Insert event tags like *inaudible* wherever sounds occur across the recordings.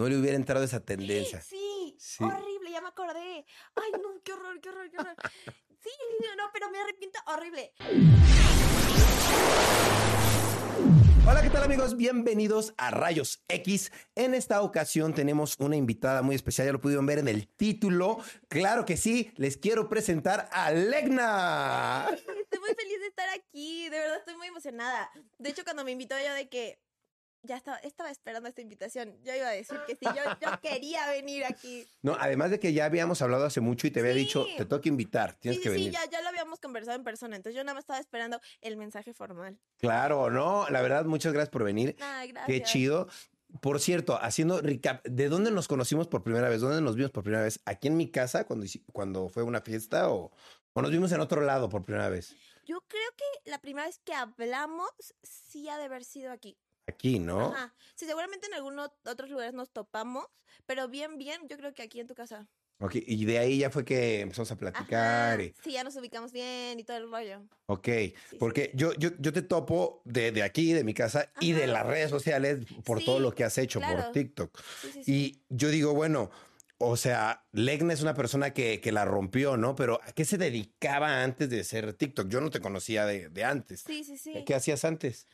no le hubiera entrado esa tendencia? Sí, Sí. horrible, ya me acordé. Ay, no, qué horror, qué horror, qué horror. Sí, no, pero me arrepiento horrible. Hola, ¿qué tal amigos? Bienvenidos a Rayos X. En esta ocasión tenemos una invitada muy especial, ya lo pudieron ver en el título. Claro que sí, les quiero presentar a Legna. Estoy muy feliz de estar aquí, de verdad estoy muy emocionada. De hecho, cuando me invitó yo de que ya estaba, estaba esperando esta invitación, yo iba a decir que sí, yo, yo quería venir aquí. No, además de que ya habíamos hablado hace mucho y te había Sí. dicho, te toca invitar, tienes sí, que sí, sí, venir. ya, ya lo habíamos conversado en persona, entonces yo nada más estaba esperando el mensaje formal. Claro, no, la verdad, muchas gracias por venir. Gracias. Qué chido. Por cierto, haciendo recap, ¿de dónde nos conocimos por primera vez? ¿Dónde nos vimos por primera vez? ¿Aquí en mi casa cuando, cuando fue una fiesta o, o nos vimos en otro lado por primera vez? Yo creo que la primera vez que hablamos sí ha de haber sido aquí. Aquí, ¿no? Ajá. Sí, seguramente en algunos otros lugares nos topamos, pero bien, bien, yo creo que aquí en tu casa. Ok, y de ahí ya fue que empezamos a platicar. Ajá. y- Sí, ya nos ubicamos bien y todo el rollo. ok, sí. porque yo, yo, yo te topo de, de aquí, de mi casa y de las redes sociales por todo lo que has hecho por. TikTok. Sí, sí, sí. Y yo digo, bueno, o sea, Legna es una persona que, que la rompió, ¿no? Pero ¿a qué se dedicaba antes de ser TikTok? Yo no te conocía de, de antes. Sí, sí, sí. ¿Qué hacías antes?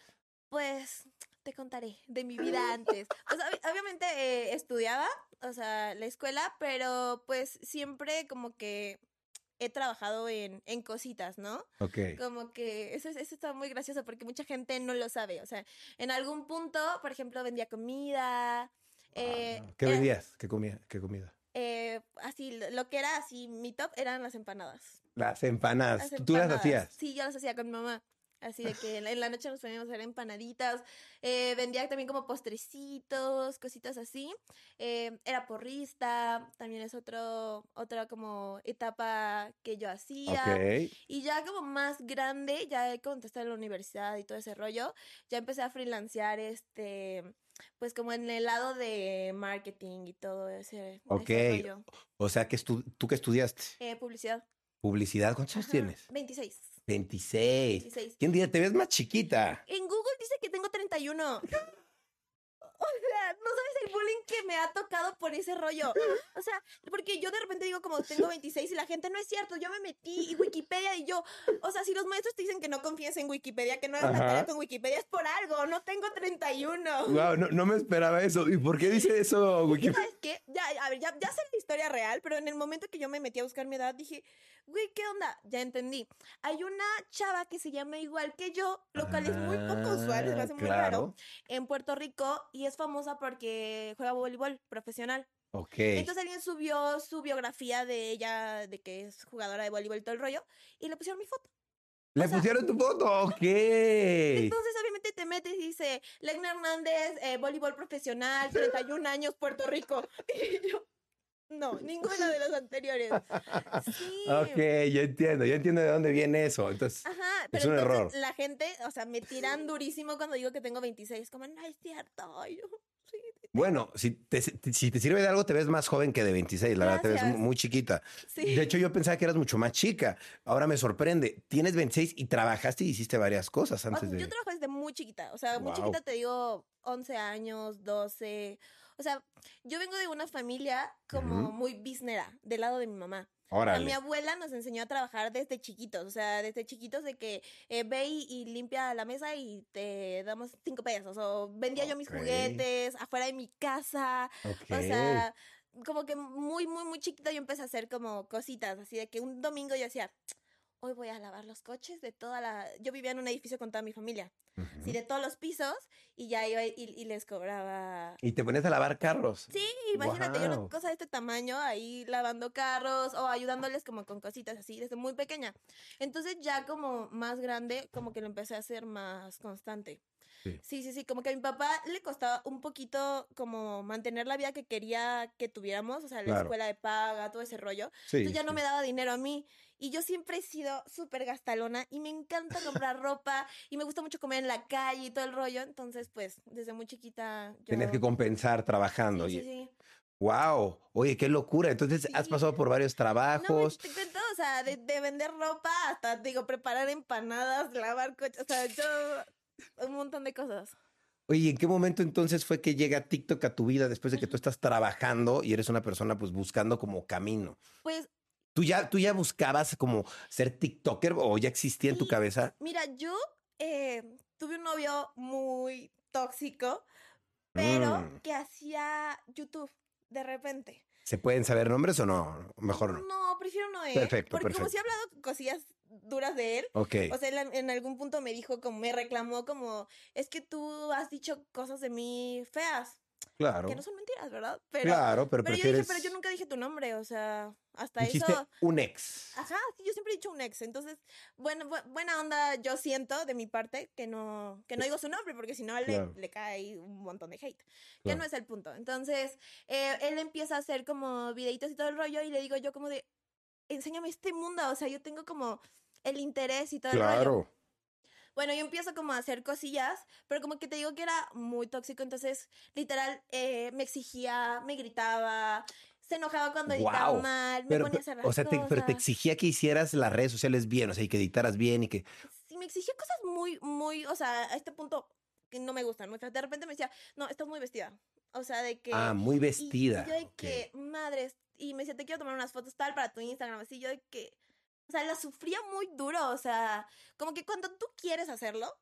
Pues te contaré de mi vida antes. O sea, ob- obviamente eh, estudiaba, o sea, la escuela, pero pues siempre como que he trabajado en, en cositas, ¿no? Ok. Como que eso, es- eso está muy gracioso porque mucha gente no lo sabe. O sea, en algún punto, por ejemplo, vendía comida. eh, Ah, ¿Qué era- vendías? ¿Qué comida? ¿Qué comida? eh, así, lo- que era así, mi top eran las empanadas. Las empanadas. Las ¿Tú las empanadas. hacías? Sí, yo las hacía con mi mamá. Así de que en la- noche nos poníamos a hacer empanaditas. Eh, vendía también como postrecitos, cositas así. Eh, era porrista, también es otro, otra como etapa que yo hacía. Y ya como más grande, ya cuando estaba en la universidad y todo ese rollo, ya empecé a freelancear este, pues como en el lado de marketing y todo ese, rollo. O sea, que ¿tú qué estudiaste? Eh, publicidad. Publicidad. ¿Cuántos años tienes? 26. 26. 26. ¿Quién diría? Te ves más chiquita. En Google dice que tengo 31. *laughs* *laughs* O sea, no sabes el bullying que me ha tocado por ese rollo. O sea, porque yo de repente digo como tengo 26 y la gente no es cierto, yo me metí y Wikipedia y yo, o sea, si los maestros te dicen que no confíes en Wikipedia, que no hagas la tarea con Wikipedia, es por algo, no tengo 31. Wow, no, no me esperaba eso. ¿Y por qué dice eso, Wiki? ¿Sabes qué? Ya, a ver, ya, ya sé la historia real, pero en el momento que yo me metí a buscar mi edad, dije, güey, ¿qué onda? Ya entendí. Hay una chava que se llama igual que yo, lo cual es muy poco usual, me hace muy Ah, raro, en Puerto Rico y es famosa porque juega voleibol profesional. Ok. Entonces alguien subió su biografía de ella, de que es jugadora de voleibol y todo el rollo, y le pusieron mi foto. Le o sea- pusieron tu foto. Ok. Entonces, obviamente, te metes y dice, Legna Hernández, eh, voleibol profesional, 31 años, Puerto Rico. *laughs* Y yo, no, ninguna de las anteriores. Sí. Ok, yo entiendo. Yo entiendo de dónde viene eso. Entonces, Ajá, pero un entonces error. la gente, o sea, me tiran *laughs* durísimo cuando digo que tengo 26, como, no es cierto. Yo, sí. bueno, si te, si te sirve de algo, te ves más joven que de 26. La verdad, te ves muy chiquita. Sí. De hecho, yo pensaba que eras mucho más chica. Ahora me sorprende. Tienes 26 y trabajaste y hiciste varias cosas O antes sea, de. Yo trabajo desde muy chiquita, o sea, muy chiquita te digo 11 años, 12. O sea, yo vengo de una familia como muy biznera, del lado de mi mamá. Órale. mi abuela nos enseñó a trabajar desde chiquitos, o sea, desde chiquitos de que eh, ve y, y limpia la mesa y te damos cinco pesos, o vendía yo mis juguetes afuera de mi casa, Ok. o sea, como que muy, muy, muy chiquita yo empecé a hacer como cositas, así de que un domingo yo decía, hoy voy a lavar los coches de toda la... Yo vivía en un edificio con toda mi familia. así de todos los pisos, y ya iba y, y les cobraba. Y te pones a lavar carros. Sí, imagínate, yo Guau. una cosa de este tamaño, ahí lavando carros o ayudándoles como con cositas así, desde muy pequeña. Entonces ya como más grande, como que lo empecé a hacer más constante. Sí. Sí, sí, sí, como que a mi papá le costaba un poquito como mantener la vida que quería que tuviéramos, o sea, la Claro. escuela de paga, todo ese rollo. Sí, Entonces ya no sí. me daba dinero a mí. Y yo siempre he sido súper gastalona y me encanta comprar *laughs* ropa y me gusta mucho comer en la calle y todo el rollo. Entonces, pues, desde muy chiquita yo... Tenías que compensar trabajando. Sí, y- sí, sí. Wow, oye, qué locura. Entonces has Sí. pasado por varios No, trabajos. te cuento, o sea, de, de vender ropa hasta, digo, preparar empanadas, lavar coches, o sea, yo un montón de cosas. Oye, ¿en qué momento entonces fue que llega TikTok a tu vida después de que tú estás trabajando y eres una persona pues buscando como camino? Pues, ¿Tú ya, tú ya buscabas como ser TikToker o ya existía en tu cabeza? mira, yo eh, tuve un novio muy tóxico, pero Mm. que hacía YouTube de repente. ¿Se pueden saber nombres o no? Mejor no. No, prefiero no, ¿eh? Perfecto, Porque como perfecto. si he hablado cosillas duras de él, Ok. O sea, él en algún punto me dijo, como me reclamó, como, es que tú has dicho cosas de mí feas, Claro. que no son mentiras, ¿verdad? Pero, claro, pero, pero yo prefieres. dije, pero yo nunca dije tu nombre, o sea, hasta Dijiste eso. un ex. Ajá, sí, yo siempre he dicho un ex, entonces, bueno, bu- buena onda yo siento de mi parte que no, que no digo su nombre, porque si no le, Claro. le cae ahí un montón de hate, que Claro. no es el punto. Entonces, eh, él empieza a hacer como videitos y todo el rollo, y le digo yo como de, enséñame este mundo, o sea, yo tengo como el interés y todo el rollo. Bueno, yo empiezo como a hacer cosillas, pero como que te digo que era muy tóxico, entonces literal eh, me exigía, me gritaba, se enojaba cuando editaba mal, me Pero, ponía a o sea, te- pero te cosas. exigía que hicieras las redes sociales bien, o sea, y que editaras bien y que. Sí, me exigía cosas muy, muy, o sea, a este punto que no me gustan, muy feas. De repente me decía, no, estás muy vestida. O sea, de que... Ah, muy vestida. Y, yo de que, madres, y me decía, te quiero tomar unas fotos tal para tu Instagram, así, yo de que, o sea, la sufría muy duro, o sea, como que cuando tú quieres hacerlo,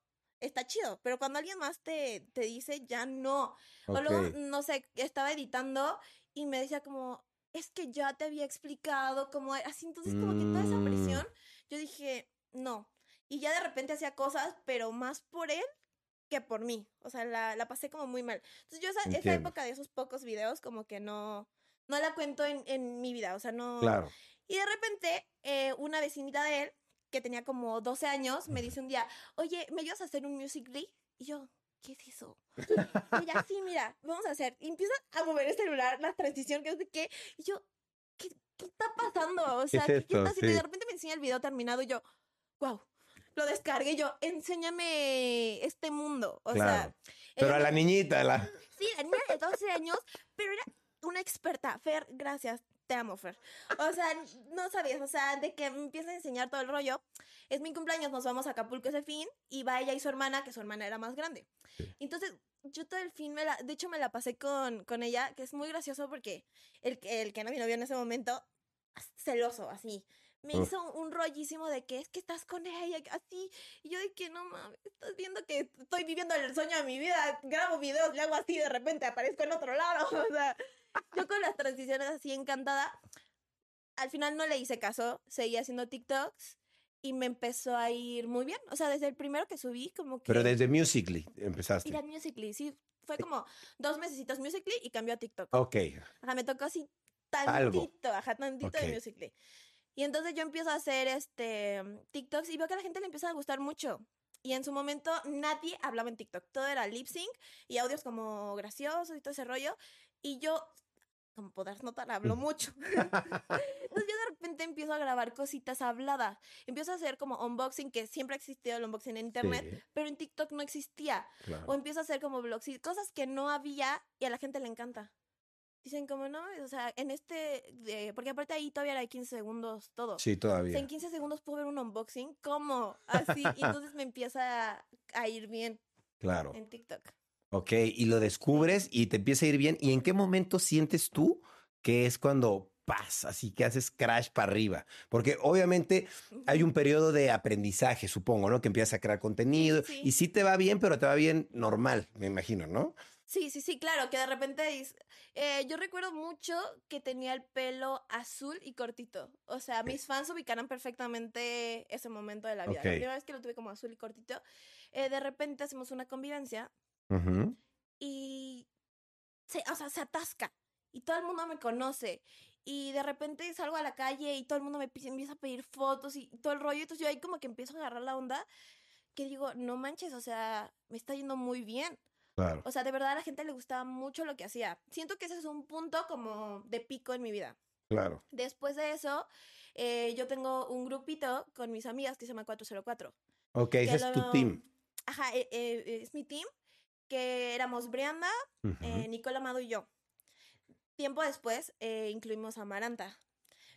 está chido, pero cuando alguien más te, te dice, ya no. O luego, no sé, estaba editando y me decía como, es que ya te había explicado cómo era, así, entonces como que toda esa Mm. presión, yo dije, no. Y ya de repente hacía cosas, pero más por él que por mí. O sea, la, la pasé como muy mal. Entonces yo esa, esa época de esos pocos videos como que no, no la cuento en, en mi vida. O sea, no... Claro. Y de repente eh, una vecinita de él, que tenía como 12 años, me dice un día, oye, ¿me ayudas a hacer un Musical.ly? Y yo, ¿qué es eso? Ella, sí, mira, vamos a hacer. Y empieza a mover el celular, la transición, que no sé qué. Y yo, ¿qué, qué está pasando? O sea, es ¿qué, qué esto? está haciendo? Y de repente me enseña el video terminado y yo, wow. Lo descargué y yo, enséñame este mundo. O Claro. sea, Pero a la niñita, la. Sí, la niña de 12 años, pero era una experta. Fer, gracias. Te amo, Fer. O sea, no sabías, o sea, de que me empieza a enseñar todo el rollo. Es mi cumpleaños, nos vamos a Acapulco ese fin y va ella y su hermana, que su hermana era más grande. Entonces, yo todo el fin, me la, de hecho, me la pasé con, con ella, que es muy gracioso porque el, el que era mi novio en ese momento, celoso, así. Me Uf. hizo un rollísimo de que es que estás con ella, así. Y yo de que no mames, estás viendo que estoy viviendo el sueño de mi vida. Grabo videos, le hago así, de repente aparezco en otro lado. *laughs* O sea, yo con las transiciones así encantada. Al final no le hice caso, seguí haciendo TikToks y me empezó a ir muy bien. O sea, desde el primero que subí, como que. Pero desde Musically empezaste. Ir a Musical.ly, sí. Fue como dos mesecitos Musical.ly y cambió a TikTok. Ok. Ajá, me tocó así Algo. tantito, ajá, tantito Ok. de Musical.ly. Y entonces yo empiezo a hacer este TikToks y veo que a la gente le empieza a gustar mucho. Y en su momento nadie hablaba en TikTok. Todo era lip sync y audios como graciosos y todo ese rollo. Y yo, como podrás notar, hablo mucho. *laughs* Entonces yo de repente empiezo a grabar cositas habladas. Empiezo a hacer como unboxing, que siempre ha existido el unboxing en internet, Sí, pero en TikTok no existía. claro. O empiezo a hacer como vlogs y cosas que no había y a la gente le encanta. Dicen como, no, o sea, en este, de- porque aparte ahí todavía de 15 segundos todo. Sí, O sea, todavía. en 15 segundos puedo ver un unboxing, ¿cómo? Así, y entonces me empieza a, a ir bien Claro. en TikTok. Ok, y lo descubres y te empieza a ir bien. ¿Y en qué momento sientes tú que es cuando pasa, así que haces crash para arriba? Porque obviamente hay un periodo de aprendizaje, supongo, ¿no? Que empiezas a crear contenido Sí. y sí te va bien, pero te va bien normal, me imagino, ¿no? Sí, sí, sí, claro, que de repente eh, yo recuerdo mucho que tenía el pelo azul y cortito. O sea, mis fans ubicarán perfectamente ese momento de la vida. Ok. La primera vez que lo tuve como azul y cortito, eh, de repente hacemos una convivencia Ujú. y se, o sea, se atasca y todo el mundo me conoce y de repente salgo a la calle y todo el mundo me pi- empieza a pedir fotos y todo el rollo, entonces yo ahí como que empiezo a agarrar la onda que digo, no manches, o sea, me está yendo muy bien. Claro. O sea, de verdad a la gente le gustaba mucho lo que hacía. Siento que ese es un punto como de pico en mi vida. Claro. Después de eso, eh, yo tengo un grupito con mis amigas que se llama 404. Ok, ese es tu lo- team. Ajá, eh, eh, es mi team, que éramos Brianda, eh, Nicole Amado y yo. Tiempo después eh, incluimos a Maranta.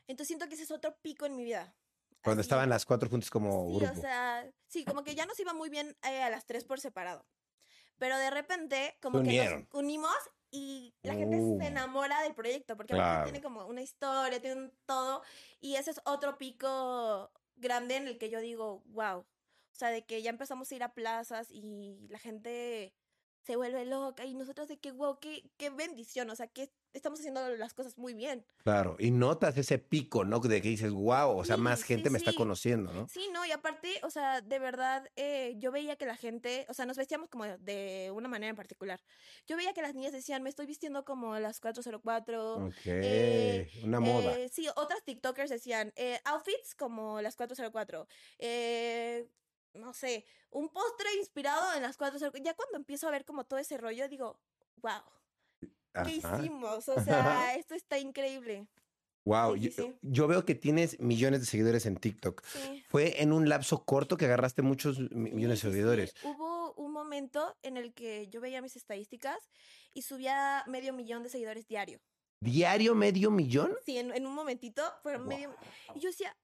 Entonces siento que ese es otro pico en mi vida. Cuando Así, estaban las cuatro juntas como Sí, grupo. o sea, sí, como que ya nos iba muy bien eh, a las tres por separado. Pero de repente, como que nos unimos y la gente Uh. se enamora del proyecto, porque Claro. tiene como una historia, tiene un todo. Y ese es otro pico grande en el que yo digo, wow. O sea, de que ya empezamos a ir a plazas y la gente se vuelve loca y nosotros de que, wow, qué, qué bendición. O sea, que estamos haciendo las cosas muy bien. Claro. Y notas ese pico, ¿no? De que dices, wow, o sea, Sí, más sí, gente me está conociendo, ¿no? Sí, no, y aparte, o sea, de verdad, eh, yo veía que la gente, o sea, nos vestíamos como de una manera en particular. Yo veía que las niñas decían, me estoy vistiendo como las 404. Ok. eh, Una moda. Eh, sí, otras TikTokers decían, eh, outfits como las 404. No sé, un postre inspirado en las 404. Ya cuando empiezo a ver como todo ese rollo, digo, wow, ¿qué Ajá. hicimos? O sea, *laughs* esto está increíble. Wow. Sí, Yo, sí, sí. yo veo que tienes millones de seguidores en TikTok. Sí. Fue en un lapso corto que agarraste muchos millones de seguidores. Hubo un momento en el que yo veía mis estadísticas y subía medio millón de seguidores diario. ¿Diario medio millón? Sí, en, en un momentito fueron medio... Y yo decía,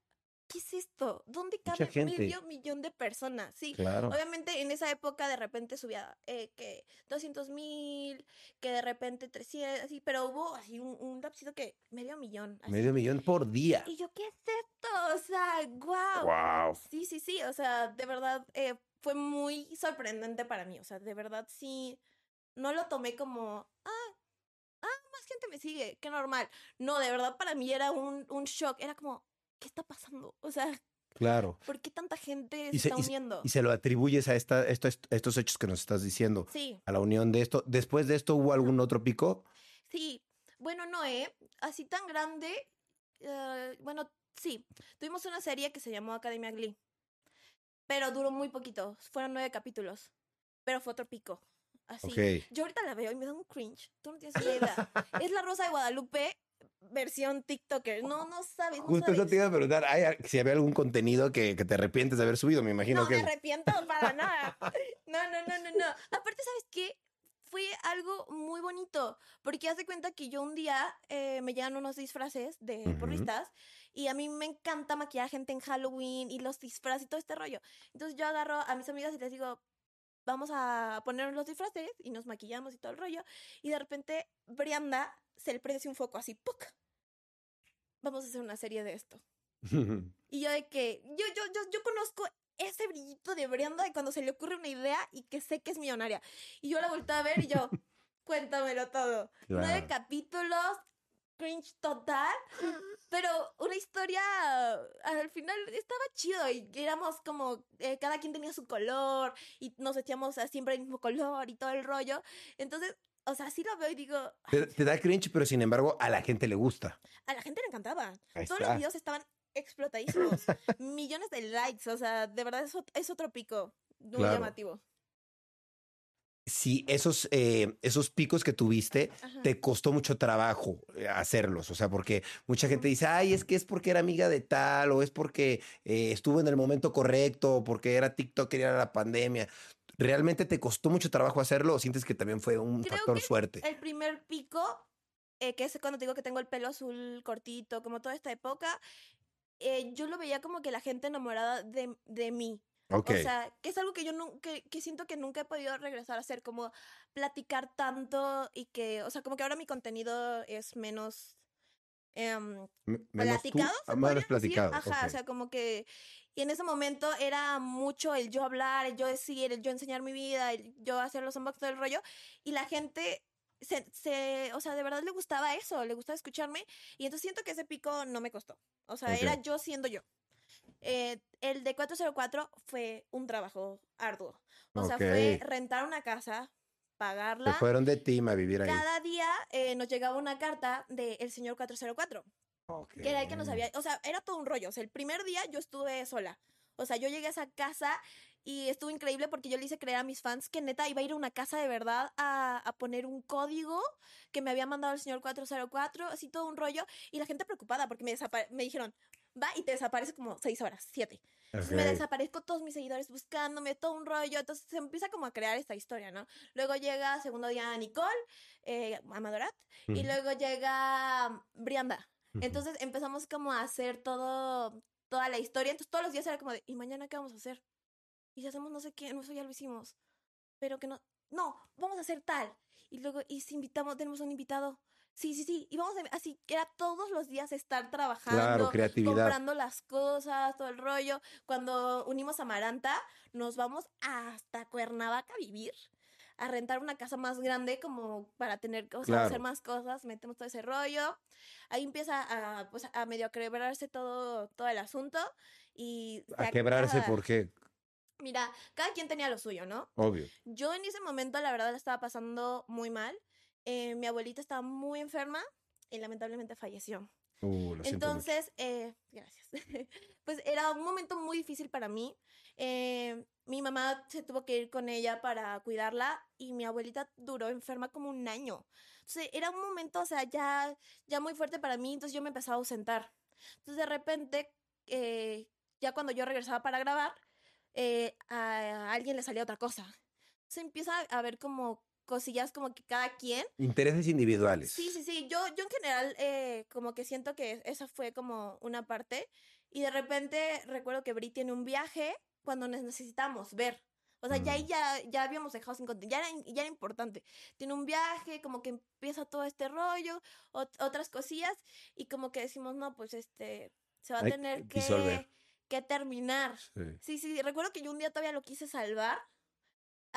¿qué es esto? ¿Dónde cabe medio millón de personas? Sí. Claro. Obviamente en esa época de repente subía eh, que 200 mil, que de repente 300, así, pero hubo así un, un lapsito que medio millón. así. Medio millón por día. Y yo, ¿qué es esto? O sea, wow. Wow. Sí, sí, sí, o sea, de verdad eh, fue muy sorprendente para mí, o sea, de verdad sí, no lo tomé como, ah, ah, más gente me sigue, qué normal. No, de verdad para mí era un, un shock, era como, ¿qué está pasando? O sea, Claro. ¿por qué tanta gente Y se está uniendo? Y se lo atribuyes a esta, esto- estos hechos que nos estás diciendo, Sí, a la unión de esto. Después de esto, ¿hubo algún otro pico? sí, bueno, no, ¿eh? Así tan grande, eh, bueno, sí, tuvimos una serie que se llamó Academia Glee, pero duró muy poquito, fueron nueve capítulos, pero fue otro pico. Así. Ok. Yo ahorita la veo y me da un cringe. Tú no tienes ni idea. *laughs* es la Rosa de Guadalupe versión TikToker. No, no sabes, no Justo eso sabes. te iba a preguntar, ¿hay- si había algún contenido que, que te arrepientes de haber subido, me imagino No que... me arrepiento para *laughs* nada. No, no, no, no, no. Aparte, ¿sabes qué? Fue algo muy bonito, porque haz de cuenta que yo un día eh, me llegan unos disfraces de Ujú. porristas y a mí me encanta maquillar gente en Halloween y los disfraces y todo este rollo. Entonces yo agarro a mis amigas y les digo, vamos a ponernos los disfraces y nos maquillamos y todo el rollo. Y de repente, Brianda se le prende así un foco así, ¡puc! Vamos a hacer una serie de esto. Y yo de que, yo, yo, yo, yo conozco ese brillito de Brianda de cuando se le ocurre una idea y que sé que es millonaria. Y yo la volteé a ver y yo, *laughs* cuéntamelo todo. Nueve capítulos, cringe total, pero una historia al final estaba chido y éramos como, eh, cada quien tenía su color y nos vestíamos a siempre el mismo color y todo el rollo. Entonces, o sea, sí lo veo y digo, Te, te da cringe, pero sin embargo a la gente le gusta. a la gente le encantaba. Ahí Todos está. los videos estaban explotadísimos. *laughs* Millones de likes. O sea, de verdad es, es otro pico. Muy Claro. llamativo. Si esos, eh, esos picos que tuviste, Ajá. te costó mucho trabajo eh, hacerlos, o sea, porque mucha gente dice, ay, es que es porque era amiga de tal, o es porque eh, estuvo en el momento correcto, o porque era TikTok y era la pandemia. ¿Realmente te costó mucho trabajo hacerlo o sientes que también fue un Creo factor que suerte? El primer pico, eh, que es cuando te digo que tengo el pelo azul cortito, como toda esta época, eh, yo lo veía como que la gente enamorada de, de mí. Ok, O sea, que es algo que yo que, que siento que nunca he podido regresar a hacer, como platicar tanto y que, o sea, como que ahora mi contenido es menos Me- menos tú, platicado, ¿se ah, más platicado. Ajá, ok. o sea, como que y en ese momento era mucho el yo hablar, el yo decir, el yo enseñar mi vida, el yo hacer los unboxings todo el rollo y la gente se, se, o sea, de verdad le gustaba eso, le gustaba escucharme y entonces siento que ese pico no me costó. O sea, era yo siendo yo. Eh, el de 404 fue un trabajo arduo. O sea, fue rentar una casa, Se pagarla. fueron de team a vivir ahí. Cada día eh, nos llegaba una carta del señor 404, que era el que nos había, o sea, era todo un rollo. O sea, el primer día yo estuve sola. O sea, yo llegué a esa casa y estuvo increíble porque yo le hice creer a mis fans que neta iba a ir a una casa de verdad a, a poner un código que me había mandado el señor 404, así todo un rollo. Y la gente preocupada porque me, me dijeron, va y te desaparece como seis horas, siete. Me desaparezco todos mis seguidores buscándome, todo un rollo. Entonces se empieza como a crear esta historia, ¿no? Luego llega segundo día Nicole, eh, Amadorat, y luego llega Brianda. Entonces empezamos como a hacer todo, toda la historia. Entonces todos los días era como de, ¿y mañana qué vamos a hacer? Y si hacemos no sé qué, no, eso ya lo hicimos. Pero que no, no, vamos a hacer tal. Y luego, y si invitamos, tenemos un invitado. Sí, sí, sí. Y vamos a, así, que era todos los días estar trabajando. Claro, creatividad. Comprando las cosas, todo el rollo. Cuando unimos a Maranta, nos vamos hasta Cuernavaca a vivir. A rentar una casa más grande como para tener, o sea, Claro. hacer más cosas, metemos todo ese rollo. Ahí empieza a, pues, a medio quebrarse todo, todo el asunto. Y A quebrarse cada- porque, Mira, cada quien tenía lo suyo, ¿no? obvio. Yo en ese momento, la verdad, la estaba pasando muy mal. Eh, mi abuelita estaba muy enferma y lamentablemente falleció. Uh. Entonces, eh, gracias. *laughs* pues era un momento muy difícil para mí. Eh, mi mamá se tuvo que ir con ella para cuidarla y mi abuelita duró enferma como un año. Entonces era un momento, o sea, ya, ya muy fuerte para mí, entonces yo me empezaba a ausentar. Entonces de repente, eh, ya cuando yo regresaba para grabar, eh, a alguien le salía otra cosa. Se empieza a ver como cosillas como que cada quien Intereses individuales. Sí, sí, sí. Yo, yo en general eh, como que siento que esa fue como una parte. Y de repente recuerdo que Bri tiene un viaje cuando necesitamos ver. O sea, ya ahí Mm. ya, ya habíamos dejado sin contenido. Ya era, ya era importante. Tiene un viaje, como que empieza todo este rollo, ot- otras cosillas. Y como que decimos, no, pues este, se va a Hay tener que, que terminar. Sí. Sí, sí, recuerdo que yo un día todavía lo quise salvar.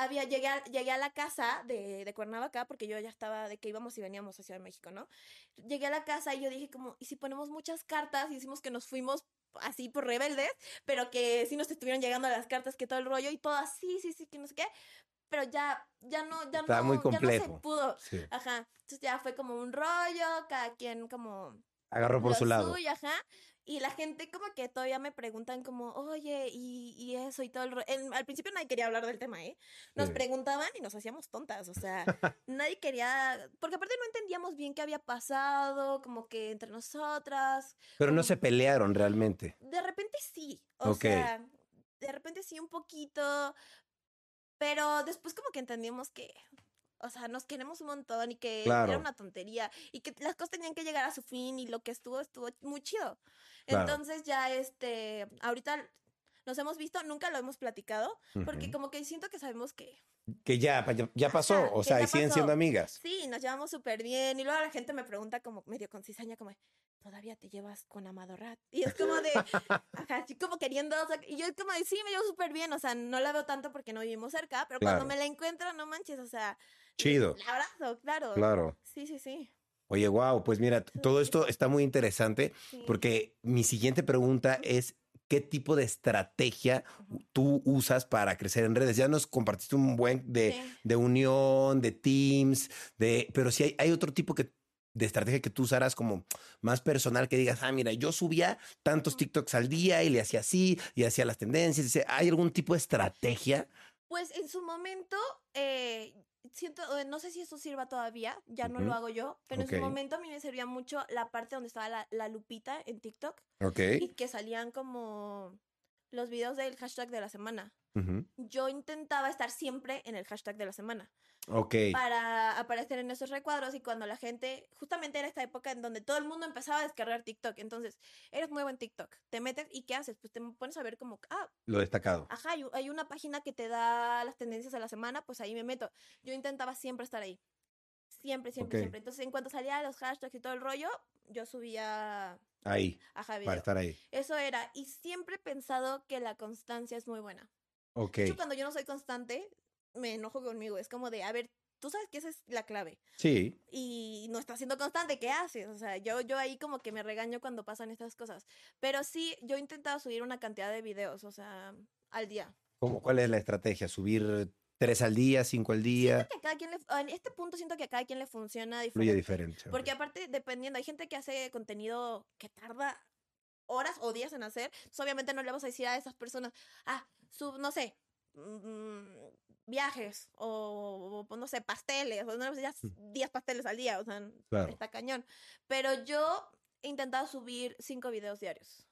Había, llegué, a, llegué a la casa de, de Cuernavaca, porque yo ya estaba de que íbamos y veníamos a Ciudad de México, ¿no? Llegué a la casa y yo dije como, ¿y si ponemos muchas cartas y decimos que nos fuimos así por rebeldes, pero que sí nos estuvieron llegando las cartas, que todo el rollo y todo así, sí, sí, que no sé qué, pero ya, ya no, ya no, muy ya no se pudo. Sí. Ajá, entonces ya fue como un rollo, cada quien como Agarró por lo su lado. suyo, ajá. Y la gente como que todavía me preguntan como, oye, y, y eso y todo el... ro-". En- al principio nadie quería hablar del tema, ¿eh? Nos Sí. preguntaban y nos hacíamos tontas, o sea, *laughs* nadie quería... Porque aparte no entendíamos bien qué había pasado, como que entre nosotras. Pero no se pelearon realmente. De repente sí, o Ok. sea, de repente sí un poquito, pero después como que entendimos que... O sea, nos queremos un montón y que Claro. era una tontería y que las cosas tenían que llegar a su fin y lo que estuvo estuvo muy chido. Claro. Entonces ya este, ahorita nos hemos visto, nunca lo hemos platicado, porque como que siento que sabemos que Que ya, ya, ya pasó. Ajá, o sea, y siguen pasó. siendo amigas. sí, nos llevamos súper bien y luego la gente me pregunta como medio con cizaña como, ¿todavía te llevas con Amadorat? Y es como de, *laughs* ajá, así como queriendo, o sea, y yo es como de, sí, me llevo súper bien, o sea, no la veo tanto porque no vivimos cerca, pero Claro. cuando me la encuentro, no manches, o sea, Chido. la abrazo, claro. Claro. Sí, sí, sí. Oye, wow, pues mira, todo esto está muy interesante porque mi siguiente pregunta es ¿qué tipo de estrategia tú usas para crecer en redes? Ya nos compartiste un buen de, Sí. de unión, de teams, de, pero si hay, hay otro tipo que, de estrategia que tú usarás como más personal que digas, ah, mira, yo subía tantos. TikToks al día y le hacía así y hacía las tendencias. ¿Hay algún tipo de estrategia? Pues en su momento, eh, siento, no sé si eso sirva todavía, ya no lo hago yo, pero en su momento a mí me servía mucho la parte donde estaba la, la lupita en TikTok Ok. y que salían como los videos del hashtag de la semana. Yo intentaba estar siempre en el hashtag de la semana Ok. para aparecer en esos recuadros y cuando la gente, justamente era esta época en donde todo el mundo empezaba a descargar TikTok, entonces eres nuevo en TikTok, te metes y ¿qué haces? Pues te pones a ver como, ah, Lo destacado. Ajá, hay, una página que te da las tendencias de la semana, pues ahí me meto. Yo intentaba siempre estar ahí. Siempre, siempre, siempre. Entonces, en cuanto salía los hashtags y todo el rollo, yo subía Ahí, ajá, para estar ahí. Eso era. Y siempre he pensado que la constancia es muy buena. De hecho, cuando yo no soy constante, me enojo conmigo. Es como de, a ver, tú sabes que esa es la clave. Sí. Y no estás siendo constante, ¿qué haces? O sea, yo, yo ahí como que me regaño cuando pasan estas cosas. Pero sí, yo he intentado subir una cantidad de videos, o sea, al día. ¿Cómo, ¿Cuál es la estrategia? ¿Subir tres al día, cinco al día? Siento que a cada quien le, en este punto siento que a cada quien le funciona Fluye diferente. diferente. Porque aparte, dependiendo, hay gente que hace contenido que tarda horas o días en hacer. Entonces, obviamente no le vamos a decir a esas personas, ah, sub, no sé, mm, viajes o, o, no sé, pasteles. O no, ya 10 pasteles al día, o sea, Claro. está cañón. Pero yo he intentado subir cinco videos diarios.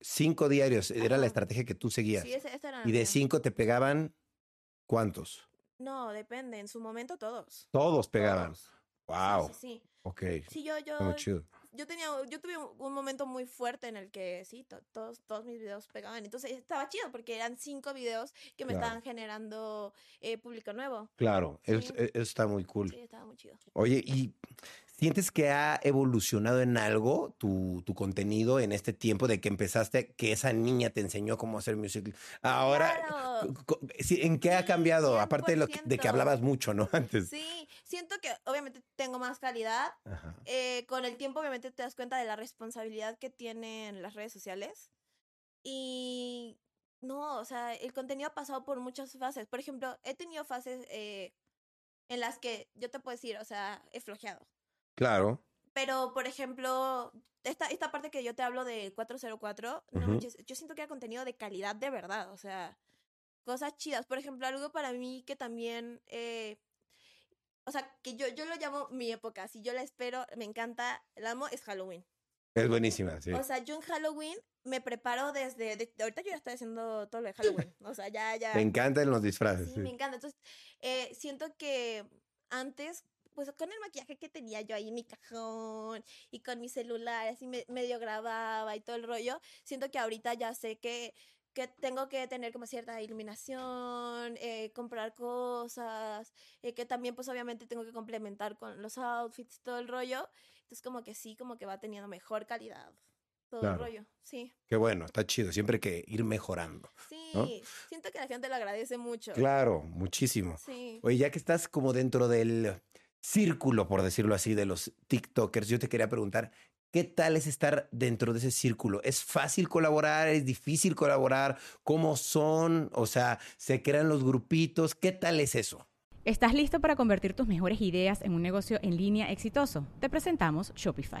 Cinco diarios, era la estrategia que tú seguías. Sí, esa era y de cinco te pegaban, ¿cuántos? No, depende. En su momento todos. Todos pegaban. Todos. Wow. Sí, sí, sí. Ok. Sí, yo, yo, Está muy chido. Yo tenía, yo tuve un, un momento muy fuerte en el que sí, to- todos, todos mis videos pegaban. Entonces estaba chido porque eran cinco videos que me Claro. estaban generando eh, público nuevo. Claro, eso, eso está muy cool. Sí, estaba muy chido. Oye, ¿y sientes que ha evolucionado en algo tu, tu contenido en este tiempo de que empezaste, que esa niña te enseñó cómo hacer musical? Ahora, Claro. ¿en qué ha cambiado? Aparte de, lo que, de que 100%. hablabas mucho, ¿no? *laughs* Antes. Sí, siento que obviamente tengo más calidad. Eh, con el tiempo obviamente te das cuenta de la responsabilidad que tienen las redes sociales. Y no, o sea, el contenido ha pasado por muchas fases. Por ejemplo, he tenido fases eh, en las que yo te puedo decir, o sea, he flojeado. Claro. Pero, por ejemplo, esta, esta parte que yo te hablo de 404, no Ujú. manches, yo siento que era contenido de calidad de verdad, o sea, cosas chidas. Por ejemplo, algo para mí que también, eh, o sea, que yo, yo lo llamo mi época, si yo la espero, me encanta, la amo, es Halloween. Es buenísima, sí. O sea, yo en Halloween me preparo desde, de- ahorita yo ya estoy haciendo todo lo de *laughs* Halloween, o sea, ya, ya. Me encantan los disfraces. Sí, sí. me encanta. Entonces, eh, siento que antes, pues con el maquillaje que tenía yo ahí en mi cajón y con mi celular, así me- medio grababa y todo el rollo, siento que ahorita ya sé que, que tengo que tener como cierta iluminación, eh, comprar cosas, eh, que también pues obviamente tengo que complementar con los outfits y todo el rollo. Entonces como que sí, como que va teniendo mejor calidad. Todo Claro. el rollo, sí. Qué bueno, está chido. Siempre hay que ir mejorando. Sí, ¿No? siento que la gente lo agradece mucho. Claro, muchísimo. Sí. Oye, ya que estás como dentro del círculo, por decirlo así, de los TikTokers, yo te quería preguntar, ¿qué tal es estar dentro de ese círculo? ¿Es fácil colaborar? ¿Es difícil colaborar? ¿Cómo son? O sea, ¿se crean los grupitos? ¿Qué tal es eso? ¿Estás listo para convertir tus mejores ideas en un negocio en línea exitoso? Te presentamos Shopify.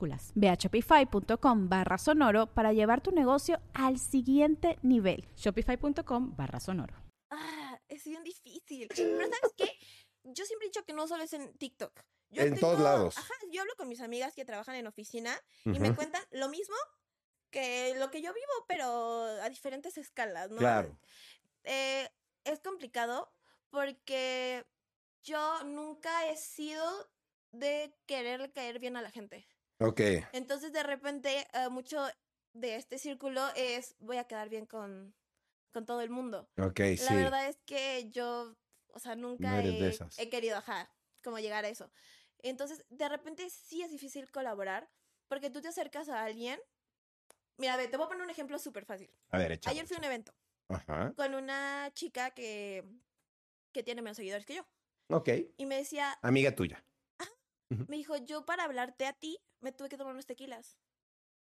Ve a shopify.com barra sonoro para llevar tu negocio al siguiente nivel. Shopify.com barra sonoro. Ah, es bien difícil. Pero ¿sabes qué? Yo siempre he dicho que no solo es en TikTok. Yo En todos lados. Ajá, yo hablo con mis amigas que trabajan en oficina y me cuentan lo mismo que lo que yo vivo, pero a diferentes escalas, ¿no? Claro. Eh, es complicado porque yo nunca he sido de querer caer bien a la gente. Ok, Entonces, de repente, eh, mucho de este círculo es voy a quedar bien con, con todo el mundo. ok, La sí. verdad es que yo, o sea, nunca No he, querido, ajá, como llegar a eso. Entonces, de repente sí es difícil colaborar porque tú te acercas a alguien. Mira, ve, te voy a poner un ejemplo súper fácil. A ver, Ayer fui a un evento Ajá, con una chica que, que tiene menos seguidores que yo. ok. Y me decía, Amiga tuya. Me dijo, yo para hablarte a ti me tuve que tomar unos tequilas.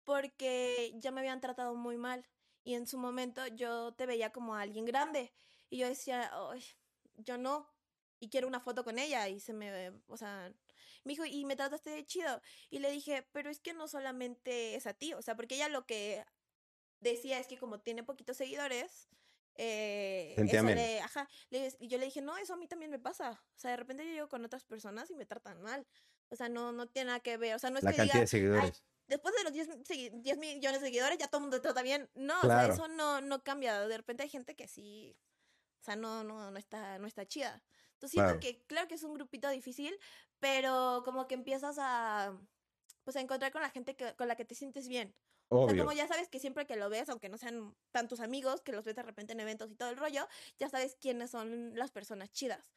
Porque ya me habían tratado muy mal. Y en su momento yo te veía como a alguien grande. Y yo decía, "Ay, yo no. Y quiero una foto con ella. Y se me, o sea, me dijo, y me trataste de chido. Y le dije, pero es que no solamente es a ti. O sea, porque ella lo que decía es que como tiene poquitos seguidores, eh, eso ajá, le- y yo le dije, no, eso a mí también me pasa. O sea, de repente yo llego con otras personas y me tratan mal. O sea, no, no tiene nada que ver. O sea, no es La que cantidad diga, de seguidores. después de los 10, segui- 10 millones de seguidores ya todo el mundo te trata bien. No, Claro. o sea, eso no, no cambia. De repente hay gente que sí, o sea, no, no, no está, no está chida. Entonces siento Claro. que, claro que es un grupito difícil, pero como que empiezas a, pues a encontrar con la gente que, con la que te sientes bien. O sea, Obvio. como ya sabes que siempre que lo ves, aunque no sean tantos amigos, que los ves de repente en eventos y todo el rollo, ya sabes quiénes son las personas chidas.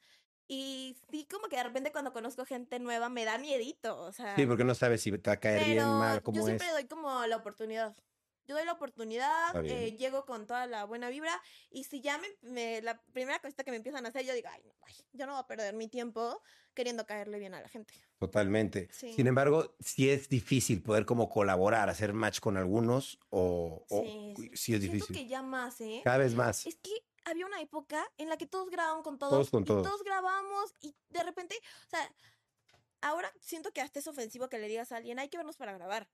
Y sí, como que de repente cuando conozco gente nueva me da miedito, o sea... Sí, porque no sabes si te va a caer bien, mal, yo cómo es. siempre doy como la oportunidad. Yo doy la oportunidad, eh, llego con toda la buena vibra y si ya me, me- la primera cosita que me empiezan a hacer, yo digo, ay, no, ay, yo no voy a perder mi tiempo queriendo caerle bien a la gente. Totalmente. Sí. Sin embargo, sí es difícil poder como colaborar, hacer match con algunos o, o- Sí, uy, sí es Siento difícil. que ya más, ¿eh? Cada vez más. Es que había una época en la que todos grababan con todos. Todos con y todos. todos grabamos y de repente, o sea, ahora siento que hasta es ofensivo que le digas a alguien, hay que vernos para grabar.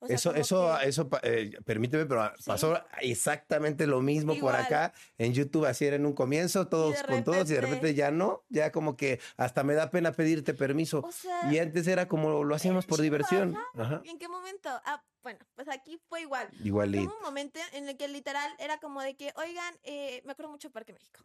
O sea, eso, eso, que- eso, eh, permíteme, pero Sí. pasó exactamente lo mismo por Igual. acá. En YouTube así era en un comienzo, todos con todos, y de repente ya no, ya como que hasta me da pena pedirte permiso. o sea, Y antes era como lo hacíamos por diversión. Ajá. ¿en qué momento? Ah, bueno, pues aquí fue igual. Igualito. Hubo un momento en el que literal era como de que, oigan, eh, me acuerdo mucho de Parque México.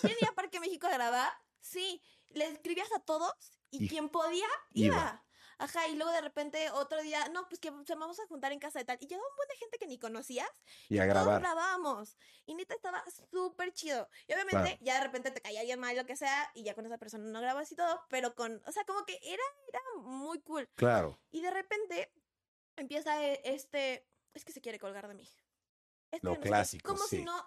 ¿Quién iba a Parque México a grabar? Sí, le escribías a todos y, Y- quien podía iba. iba. Ajá, y luego de repente otro día, no, pues que se vamos a juntar en casa de tal. Y llegó un buen de gente que ni conocías Y a todos grabar. grabábamos. Y neta estaba súper chido. Y obviamente Claro. ya de repente te caía alguien mal, lo que sea, y ya con esa persona no grabas y todo, pero con, o sea, como que era, era muy cool. Claro. Y de repente empieza e- este, es que se quiere colgar de mí. Es que Lo no sé qué. clásico, Como sí. si no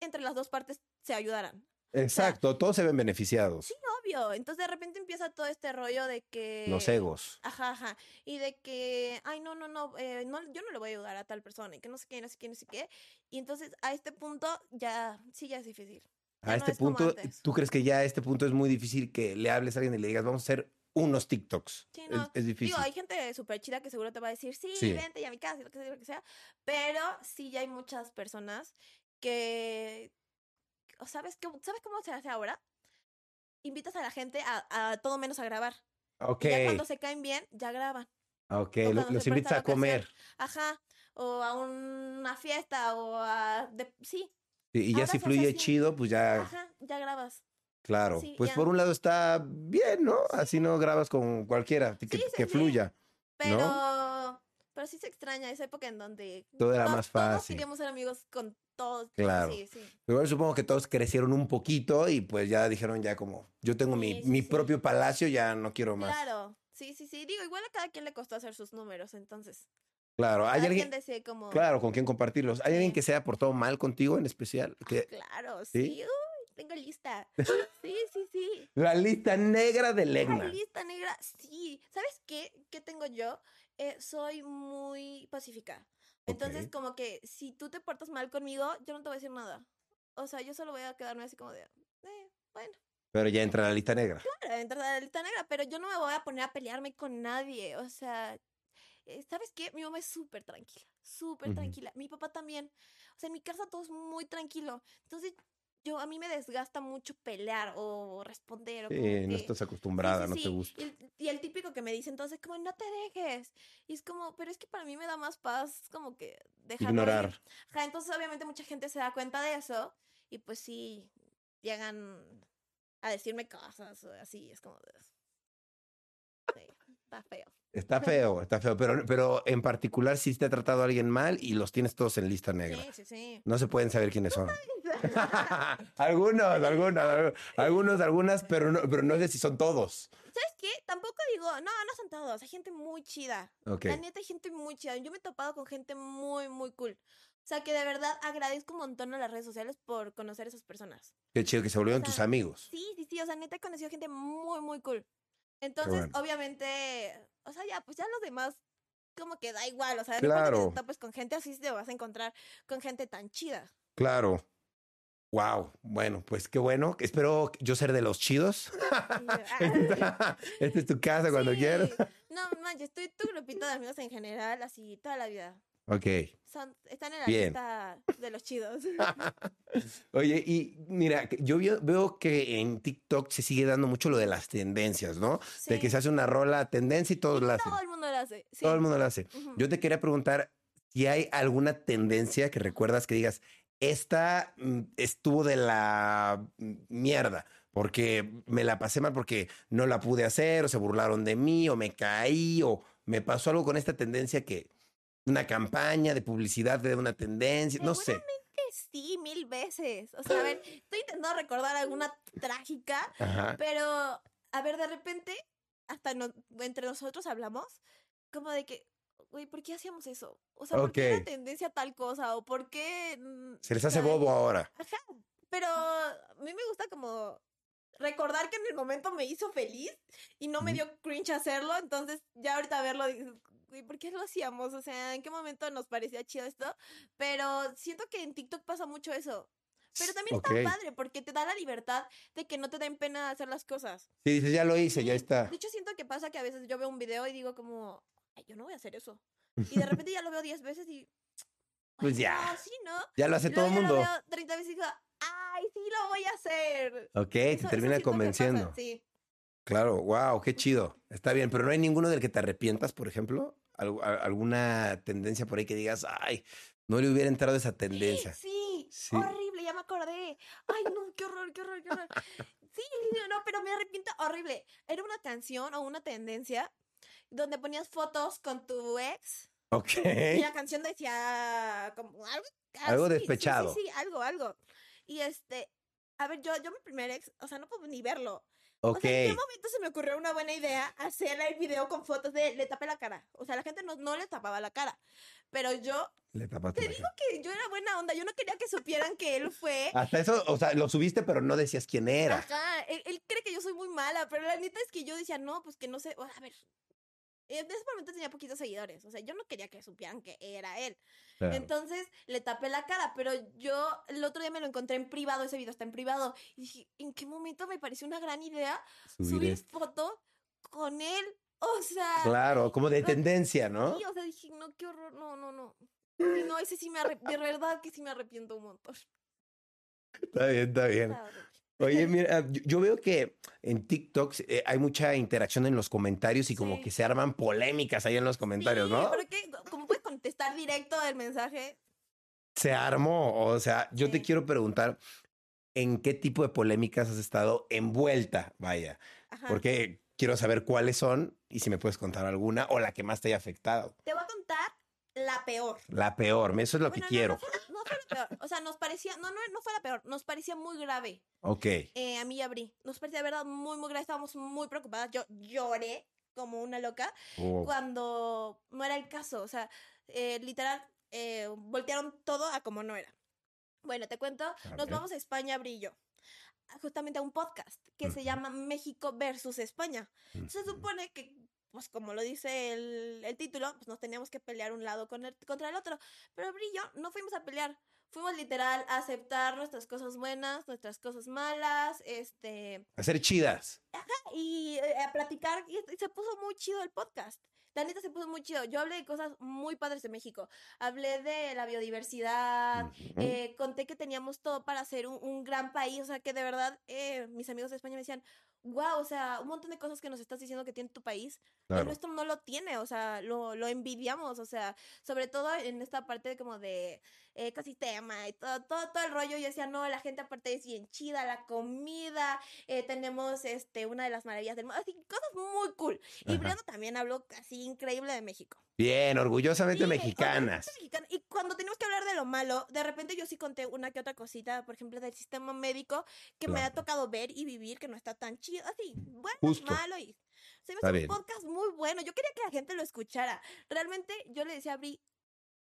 entre las dos partes se ayudaran. Exacto, todos se ven beneficiados. Sí, obvio. Entonces de repente empieza todo este rollo de que... Los egos. Ajá, ajá. Y de que, ay, no, no, no, eh, no, yo no le voy a ayudar a tal persona y que no sé qué, no sé qué, no sé qué. Y entonces a este punto ya, sí, ya es difícil. Ya A no este es punto. ¿tú crees que ya a este punto es muy difícil que le hables a alguien y le digas, vamos a hacer unos TikToks? Sí, no. es, difícil. Digo, hay gente súper chida que seguro te va a decir, sí, Sí. vente ya a mi casa, lo que sea, lo que sea. Pero sí ya hay muchas personas que, o ¿sabes, qué, ¿sabes cómo se hace ahora? Invitas a la gente a, a todo menos a grabar. ok, Y ya cuando se caen bien, ya graban. ok, los invitas a comer. Ajá. O a una fiesta o a... de- sí, Sí, Y ya Ahora si fluye chido, pues ya, ajá, ya grabas. claro. sí, pues ya. por un lado está bien, ¿no? Así no grabas con cualquiera, que, que fluya. Pero... Pero sí se extraña esa época en donde Todo era to- más Todos fácil. queríamos ser amigos con todos. Claro. Sí, sí. Pero bueno, supongo que todos crecieron un poquito y pues ya dijeron ya como, yo tengo mi, Sí, mi propio palacio, ya no quiero más. Claro, sí, sí, sí. Digo, igual a cada quien le costó hacer sus números, entonces. Claro, hay alguien, como... claro, con quien compartirlos. ¿Hay alguien que se haya portado mal contigo en especial? Que- Claro, ¿Sí? Uy, tengo lista. *laughs* Sí, sí, sí. La lista negra de La Legna. lista negra, sí. ¿Sabes qué? ¿Qué tengo yo? Eh, soy muy pacífica. Entonces, como que si tú te portas mal conmigo, yo no te voy a decir nada. O sea, yo solo voy a quedarme así como de, eh, bueno, Pero ya entra en la lista negra. claro, entra a la lista negra, pero yo no me voy a poner a pelearme con nadie. O sea, eh, ¿sabes qué? Mi mamá es súper tranquila, súper tranquila. Mi papá también. O sea, en mi casa todo es muy tranquilo. Entonces, yo a mí me desgasta mucho pelear o responder. O como no que- estás acostumbrada, sí, no te gusta. Y el, y el típico que me dice entonces, como, no te dejes. Y es como, pero es que para mí me da más paz como que dejarlo ir. Ignorar. Entonces obviamente mucha gente se da cuenta de eso y pues sí, llegan a decirme cosas o así, es como. Sí, está feo. Está feo, está feo. Pero, pero en particular si te ha tratado a alguien mal y los tienes todos en lista negra. Sí, sí, sí. No se pueden saber quiénes son. *laughs* algunos, algunos, algunos, algunas, pero no, pero no sé si son todos. ¿Sabes qué? Tampoco digo, no, no son todos, hay gente muy chida. Ok. La neta hay gente muy chida. Yo me he topado con gente muy, muy cool. O sea, que de verdad agradezco un montón a las redes sociales por conocer a esas personas. Qué chido que se volvieron O sea, tus amigos. Sí, sí, sí. O sea, neta he conocido gente muy, muy cool. Entonces, bueno. obviamente, o sea, ya, pues ya los demás, como que da igual. O sea, Claro. te topes con gente así, te vas a encontrar con gente tan chida. Claro. Wow. Bueno, pues qué bueno. Espero yo ser de los chidos. Yo, *laughs* *laughs* Esta es tu casa cuando sí. quieras. No, manches, estoy tu grupito de amigos en general, así, toda la vida. Ok. Son, están en la Bien. lista de los chidos. *laughs* *laughs* Oye, y mira, yo veo, que en TikTok se sigue dando mucho lo de las tendencias, ¿no? De que se hace una rola tendencia y todos la hacen. Todo el mundo lo hace. Sí. Todo el mundo la hace. Yo te quería preguntar si hay alguna tendencia que recuerdas que digas, esta mm, estuvo de la mierda, porque me la pasé mal porque no la pude hacer, o se burlaron de mí, o me caí, o me pasó algo con esta tendencia que una campaña de publicidad de una tendencia, no sé. Sí, mil veces. O sea, a ver, estoy intentando recordar alguna trágica, Ajá. pero, a ver, de repente, hasta no- entre nosotros hablamos, como de que, güey, ¿por qué hacíamos eso? O sea, ¿por qué era tendencia a tal cosa? ¿O por qué...? mm, Se les hace bobo ahora. Ajá, pero a mí me gusta como recordar que en el momento me hizo feliz y no me dio cringe hacerlo, entonces ya ahorita verlo dices, güey, ¿por qué lo hacíamos? O sea, ¿en qué momento nos parecía chido esto? Pero siento que en TikTok pasa mucho eso. Pero también Ok. está padre porque te da la libertad de que no te den pena hacer las cosas. Sí, dices, ya lo hice, ya está. De hecho, siento que pasa que a veces yo veo un video y digo como, ay, yo no voy a hacer eso. Y de *laughs* repente ya lo veo 10 veces y... Pues "Ay, ya. no, sí, ¿no? Ya lo hace Y todo el ya lo mundo. veo 30 veces y digo, ay, sí lo voy a hacer. Ok, te Eso- termina pasa, convenciendo. Sí. Claro, wow, qué chido. Está bien, pero no hay ninguno del que te arrepientas, por ejemplo. ¿Alguna tendencia por ahí que digas, ay, no le hubiera entrado esa tendencia? Sí, Sí. horrible, ya me acordé. Ay, no, qué horror, qué horror, qué horror. *laughs* Sí, no, pero me arrepiento horrible. Era una canción o una tendencia donde ponías fotos con tu ex Ok. y la canción decía como algo Algo así, sí, despechado. Sí, sí, algo, algo. Y este, a ver, yo, yo mi primer ex, o sea, no puedo ni verlo. O Ok. sea, ¿en qué momento se me ocurrió una buena idea hacer el video con fotos de le tapé la cara? O sea, la gente no, no le tapaba la cara. Pero yo, Le tapaste te digo cara. que yo era buena onda. Yo no quería que supieran que él fue. Hasta eso, o sea, lo subiste, pero no decías quién era. Ajá, él, él cree que yo soy muy mala, pero la neta es que yo decía, no, pues que no sé. o a ver. En ese momento tenía poquitos seguidores. O sea, yo no quería que supieran que era él. Claro. Entonces le tapé la cara, pero yo el otro día me lo encontré en privado, ese video está en privado. Y dije, ¿en qué momento me pareció una gran idea Subir subir foto con él? O sea, Claro, como de no, tendencia, ¿no? sí, o sea, dije, no, qué horror, no, no, no. Sí, no, ese sí me arrepiento, de verdad que sí me arrepiento un montón. Está bien, está bien. Horrible. Oye, *laughs* mira, yo, veo que en TikTok eh, hay mucha interacción en los comentarios y como Sí. que se arman polémicas ahí en los comentarios, Sí, ¿no? Porque como puedes contestar directo el mensaje, Se armó. O sea, yo te quiero preguntar en qué tipo de polémicas has estado envuelta, vaya. ajá. Porque quiero saber cuáles son y si me puedes contar alguna o la que más te haya afectado. Te voy a contar la peor. La peor, eso es lo que no, quiero. No, peor. O sea, nos parecía, no, no, no fue la peor, nos parecía muy grave. Ok. eh, a mí y a Bri. Nos parecía de verdad muy, muy grave. Estábamos muy preocupadas. Yo lloré como una loca Oh, cuando no era el caso. O sea, eh, literal, eh, voltearon todo a como no era. Bueno, te cuento, nos ver. vamos a España, Bri y yo, a- justamente a un podcast que se Ujú. llama México versus España. Se ujú. supone que, pues como lo dice el, el título, pues nos teníamos que pelear un lado con el, contra el otro. Pero Bri y yo no fuimos a pelear. Fuimos literal a aceptar nuestras cosas buenas, nuestras cosas malas, este, Hacer chidas. y eh, a platicar. Y, y se puso muy chido el podcast. La neta se puso muy chido. Yo hablé de cosas muy padres de México. Hablé de la biodiversidad. Ujú. eh, conté que teníamos todo para ser un, un gran país. O sea, que de verdad eh, mis amigos de España me decían, wow, o sea, un montón de cosas que nos estás diciendo que tiene tu país. El Claro. nuestro no lo tiene, o sea, lo, lo envidiamos, o sea, sobre todo en esta parte como de ecosistema y todo, todo, todo el rollo. Yo decía, no, la gente aparte es bien chida, la comida, eh, tenemos este, una de las maravillas del mundo, así, cosas muy cool. Y Ajá. Brianda también habló así increíble de México. Bien, orgullosamente Sí, mexicanas. mexicana. Y cuando tenemos que hablar de lo malo, de repente yo sí conté una que otra cosita, por ejemplo, del sistema médico que me ha Claro. tocado ver y vivir, que no está tan chido, así, bueno, Justo. malo y se me hace un podcast muy bueno. Yo quería que la gente lo escuchara. Realmente yo le decía a Bri,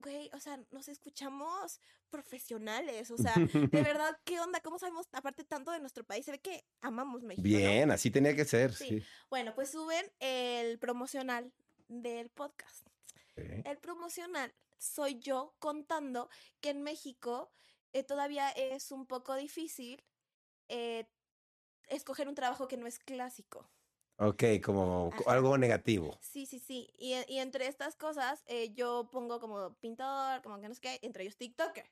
güey, o sea, nos escuchamos profesionales, o sea, de *laughs* verdad, ¿qué onda? ¿Cómo sabemos aparte tanto de nuestro país? Se ve que amamos México. ¿no? Bien, así tenía que ser. Sí. Sí. Bueno, pues suben el promocional del podcast. El promocional soy yo contando que en México eh, todavía es un poco difícil eh, escoger un trabajo que no es clásico. Ok, como Ajá. algo negativo. Sí, sí, sí. Y, y entre estas cosas, eh, yo pongo como pintor, como que no sé qué, entre ellos TikToker.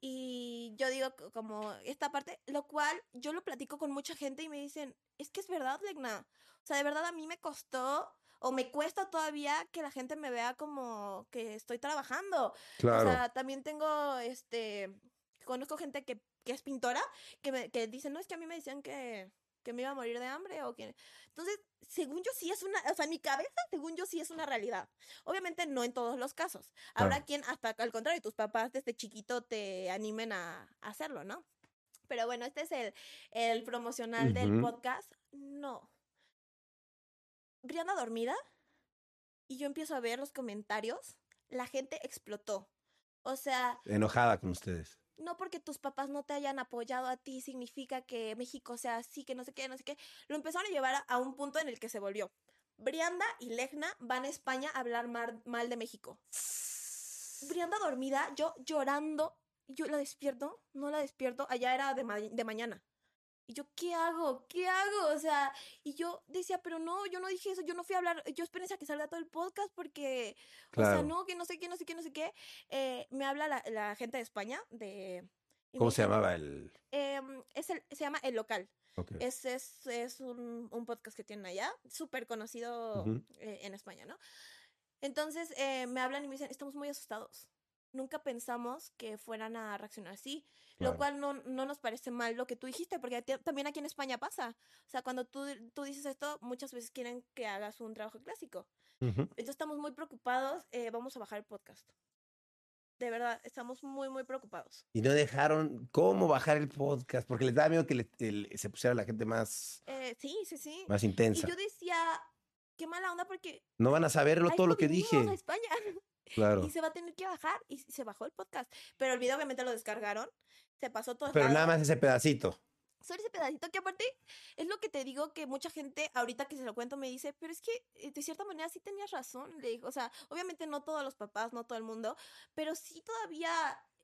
Y yo digo co- como esta parte, lo cual yo lo platico con mucha gente y me dicen, es que es verdad, Legna. O sea, de verdad a mí me costó o me cuesta todavía que la gente me vea como que estoy trabajando. Claro. O sea, también tengo, este, conozco gente que, que es pintora, que, me, que dice, no, es que a mí me decían que, que me iba a morir de hambre o que... Entonces, según yo sí es una, o sea, en mi cabeza, según yo sí es una realidad. Obviamente no en todos los casos. Habrá quien, hasta al contrario, tus papás desde chiquito te animen a, a hacerlo, ¿no? Pero bueno, este es el, el promocional del podcast. No. Brianda dormida y yo empiezo a ver los comentarios. La gente explotó. O sea, Enojada con ustedes. No porque tus papás no te hayan apoyado a ti significa que México sea así, que no sé qué, no sé qué. Lo empezaron a llevar a, un punto en el que se volvió. Brianda y Legna van a España a hablar mal de México. Brianda dormida, yo llorando, yo la despierto, no la despierto, allá era de, ma- de mañana. Y yo, ¿qué hago? ¿Qué hago? O sea, y yo decía, pero no, yo no dije eso, yo no fui a hablar, yo esperé a que salga todo el podcast porque, o sea, Claro. no, que no sé qué, no sé qué, no sé qué. Eh, me habla la, la gente de España, de... ¿Cómo se dice, llamaba el...? em, es el, se llama El Local. Ok. Es, es, es un, un podcast que tienen allá, súper conocido Ujú. eh, en España, ¿no? Entonces eh, me hablan y me dicen, estamos muy asustados. Nunca pensamos que fueran a reaccionar así, Claro. lo cual no, no nos parece mal lo que tú dijiste, porque también aquí en España pasa. O sea, cuando tú, tú dices esto, muchas veces quieren que hagas un trabajo clásico. Ujú. Entonces estamos muy preocupados, eh, vamos a bajar el podcast. De verdad, estamos muy, muy preocupados. Y no dejaron cómo bajar el podcast, porque les daba miedo que le- el- se pusiera la gente más, Eh, sí, sí, sí. más Y intensa. yo decía, qué mala onda porque No van a saberlo todo lo que dije. venimos a España. *laughs* Claro. Y se va a tener que bajar. Y se bajó el podcast. Pero el video obviamente lo descargaron. Se pasó todo. Pero nada más ese pedacito. Solo ese pedacito que aparte es lo que te digo que mucha gente ahorita que se lo cuento me dice, pero es que eh, de cierta manera sí tenías razón. Le digo, o sea, obviamente no todos los papás, no todo el mundo, pero sí todavía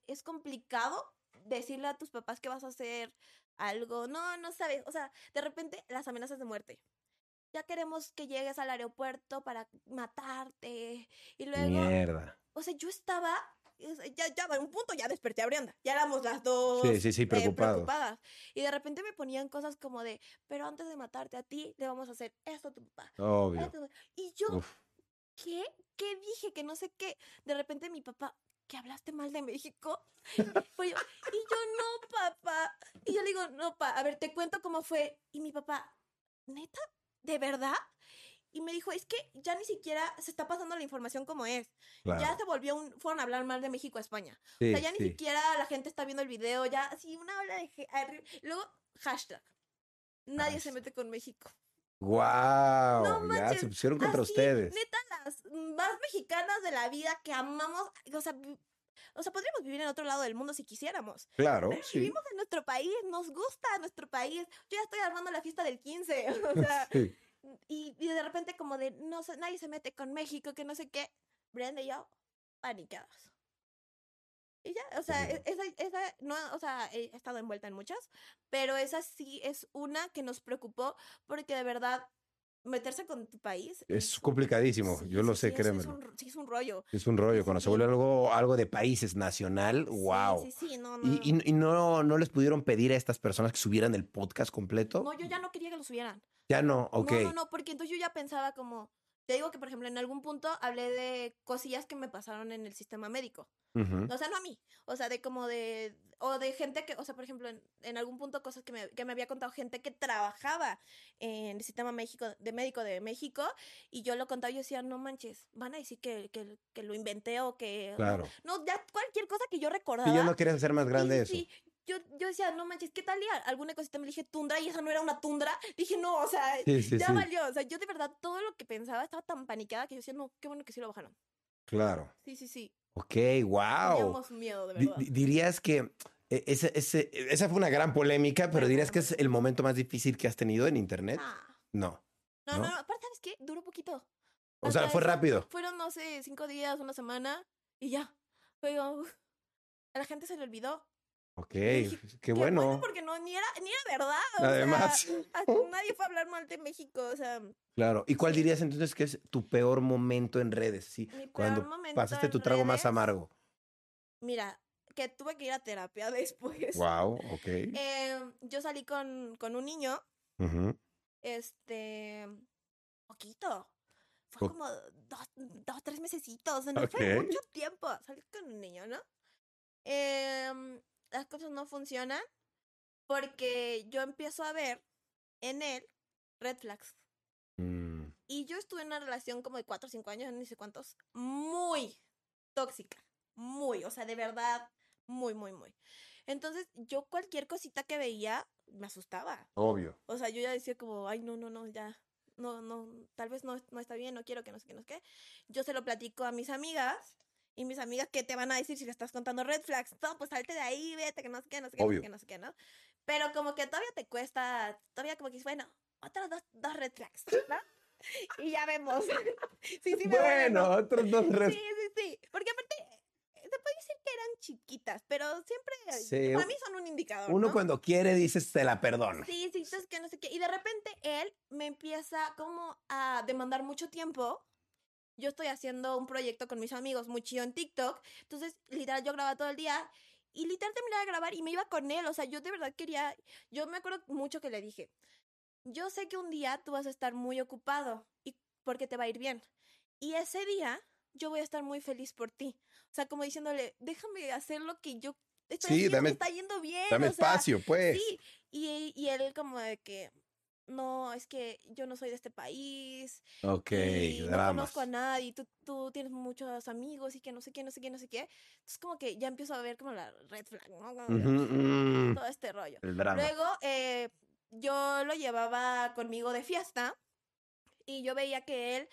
es complicado decirle a tus papás que vas a hacer algo. No, no sabes. O sea, de repente las amenazas de muerte. Ya queremos que llegues al aeropuerto para matarte. Y luego Mierda. o sea, yo estaba, ya, ya, en un punto ya desperté a Brianda. Ya éramos las dos Sí, sí, sí, eh, preocupadas. Y de repente me ponían cosas como de, pero antes de matarte a ti, le vamos a hacer esto a tu papá. Obvio. esto". Y yo, Uf. ¿qué? ¿Qué dije? Que no sé qué. De repente mi papá, ¿que hablaste mal de México? Pues yo, y yo, no, papá. Y yo le digo, no, pa, a ver, te cuento cómo fue. Y mi papá, ¿neta? ¿De verdad? Y me dijo, es que ya ni siquiera se está pasando la información como es. Claro. Ya se volvió un, fueron a hablar mal de México a España. Sí, o sea, ya ni sí. siquiera la gente está viendo el video, ya así una ola de... Luego, hashtag. Nadie se mete con México. Guau. No ya se pusieron contra Así, ustedes. Neta, las más mexicanas de la vida que amamos, o sea, o sea, podríamos vivir en otro lado del mundo si quisiéramos. Claro, Pero sí. Vivimos en nuestro país, nos gusta nuestro país. Yo ya estoy armando la fiesta del 15, *laughs* o sea, *laughs* Sí. y, y de repente como de, no sé, nadie se mete con México, que no sé qué. Brenda y yo, panicados. Y ya, o sea, esa, esa, no, o sea, he estado envuelta en muchas, pero esa sí es una que nos preocupó porque de verdad meterse con tu país Es complicadísimo, sí, yo lo sé, sí, Es un, sí, es un rollo. Es un rollo. Cuando se vuelve algo, algo de países nacional, wow. Sí, sí, no, no. ¿Y, y, y no, no les pudieron pedir a estas personas que subieran el podcast completo? No, yo ya no quería que lo subieran. Ya no, ok. No, no, no, porque entonces yo ya pensaba como, te digo que por ejemplo en algún punto hablé de cosillas que me pasaron en el sistema médico. Ujú. O sea, no a mí, o sea, de como de, o de gente que, o sea, por ejemplo, en, en algún punto cosas que me, que me había contado gente que trabajaba en el sistema México, de médico de México, y yo lo contaba y yo decía, no manches, van a decir que, que, que lo inventé o que... Claro. No, ya cualquier cosa que yo recordaba. Y ya no quieres hacer más grande eso. Sí, sí. Yo, yo decía, no manches, ¿qué tal? Y a- algún ecosistema le dije tundra y esa no era una tundra. Dije, no, o sea, Sí, sí, ya sí. valió. O sea, yo de verdad todo lo que pensaba estaba tan panicada que yo decía, no, qué bueno que sí lo bajaron. Claro. Sí, sí, sí. Ok, wow. Teníamos miedo, de verdad. di- dirías que eh, ese, ese- esa fue una gran polémica, pero Fue dirías que es el momento más difícil que has tenido en internet. Ah. No. No, ¿no? no, no, aparte, ¿sabes qué? Duró poquito. O sea, fue eso, rápido. Fueron, no sé, cinco días, una semana y ya. Pero uf, a la gente se le olvidó. Ok, dije, qué Qué bueno. porque no, ni era, ni era verdad. o Además. sea, a- *laughs* nadie fue a hablar mal de México. O sea, Claro. ¿Y cuál dirías entonces que es tu peor momento en redes? Sí, cuando pasaste tu trago más amargo. Mira, que tuve que ir a terapia *laughs* después. Wow, ok. Eh, yo salí con, con un niño, este, poquito. Fue O- como dos, dos, tres mesecitos, no fue mucho tiempo. Salí con un niño, ¿no? Em, las cosas no funcionan porque yo empiezo a ver en él red flags. Mm, Y yo estuve en una relación como de cuatro o cinco años, no sé cuántos, muy tóxica, muy, o sea, de verdad, muy, muy, muy. Entonces, yo cualquier cosita que veía me asustaba. obvio. O sea, yo ya decía como, ay, no, no, no, ya, no, no, tal vez no, no está bien, no quiero que no sé qué, no sé qué. Yo se lo platico a mis amigas. Y mis amigas, ¿qué te van a decir si le estás contando red flags? No, pues salte de ahí, vete, que no sé qué, no sé qué, no sé qué, no sé qué, ¿no? Pero como que todavía te cuesta, todavía como que, bueno, otras dos, dos red flags, ¿no? *laughs* Y ya vemos. *laughs* sí, sí, me vale, bueno, ¿no? otros dos red Sí, sí, sí. Porque aparte, se puede decir que eran chiquitas, pero siempre, Sí, para mí son un indicador, Uno ¿no? cuando quiere dices te la perdono. Sí, sí, entonces que no sé qué. Y de repente él me empieza como a demandar mucho tiempo. Yo estoy haciendo un proyecto con mis amigos muy chido en TikTok. Entonces, literal, yo grababa todo el día. Y literal terminaba de grabar y me iba con él. O sea, yo de verdad quería. Yo me acuerdo mucho que le dije: Yo sé que un día tú vas a estar muy ocupado y porque te va a ir bien. Y ese día yo voy a estar muy feliz por ti. O sea, como diciéndole: Déjame hacer lo que yo estoy Sí, haciendo, dame- me está yendo bien. Dame o sea, espacio, pues. Sí, y, y él como de que, no, es que yo no soy de este país Ok, y no dramas. conozco a nadie, tú, tú tienes muchos amigos y que no sé qué, no sé qué, no sé qué. Entonces como que ya empiezo a ver como la red flag, ¿no? Como Ujú, mm, Todo este rollo. el drama. Luego eh, yo lo llevaba conmigo de fiesta y yo veía que él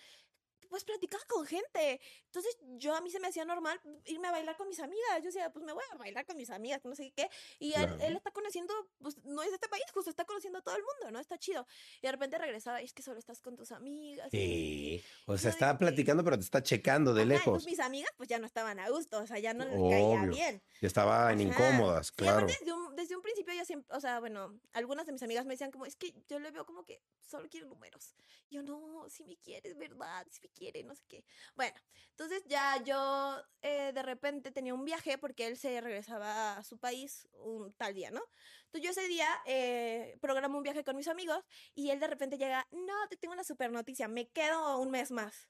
pues platicaba con gente. Entonces yo a mí se me hacía normal irme a bailar con mis amigas. Yo decía, pues me voy a bailar con mis amigas, no sé qué. Y él, Claro. él está conociendo, pues no es de este país, justo está conociendo a todo el mundo, ¿no? Está chido. Y de repente regresaba, y es que solo estás con tus amigas. y no sé qué". Sí. O Yo sea, estaba platicando, pero te está checando de Ajá, lejos. mis amigas pues ya no estaban a gusto, o sea, ya no les caía Obvio. bien. Y estaban Ajá. incómodas, claro. desde un, desde un principio yo siempre, o sea, bueno, algunas de mis amigas me decían como, es que yo le veo como que solo quiere números. Y yo, no, si me quieres, ¿verdad? Si me quiere, no sé qué. Bueno, entonces ya yo eh, de repente tenía un viaje porque él se regresaba a su país un tal día, ¿no? Entonces yo ese día eh, programo un viaje con mis amigos y él de repente llega, no, te tengo una super noticia, me quedo un mes más.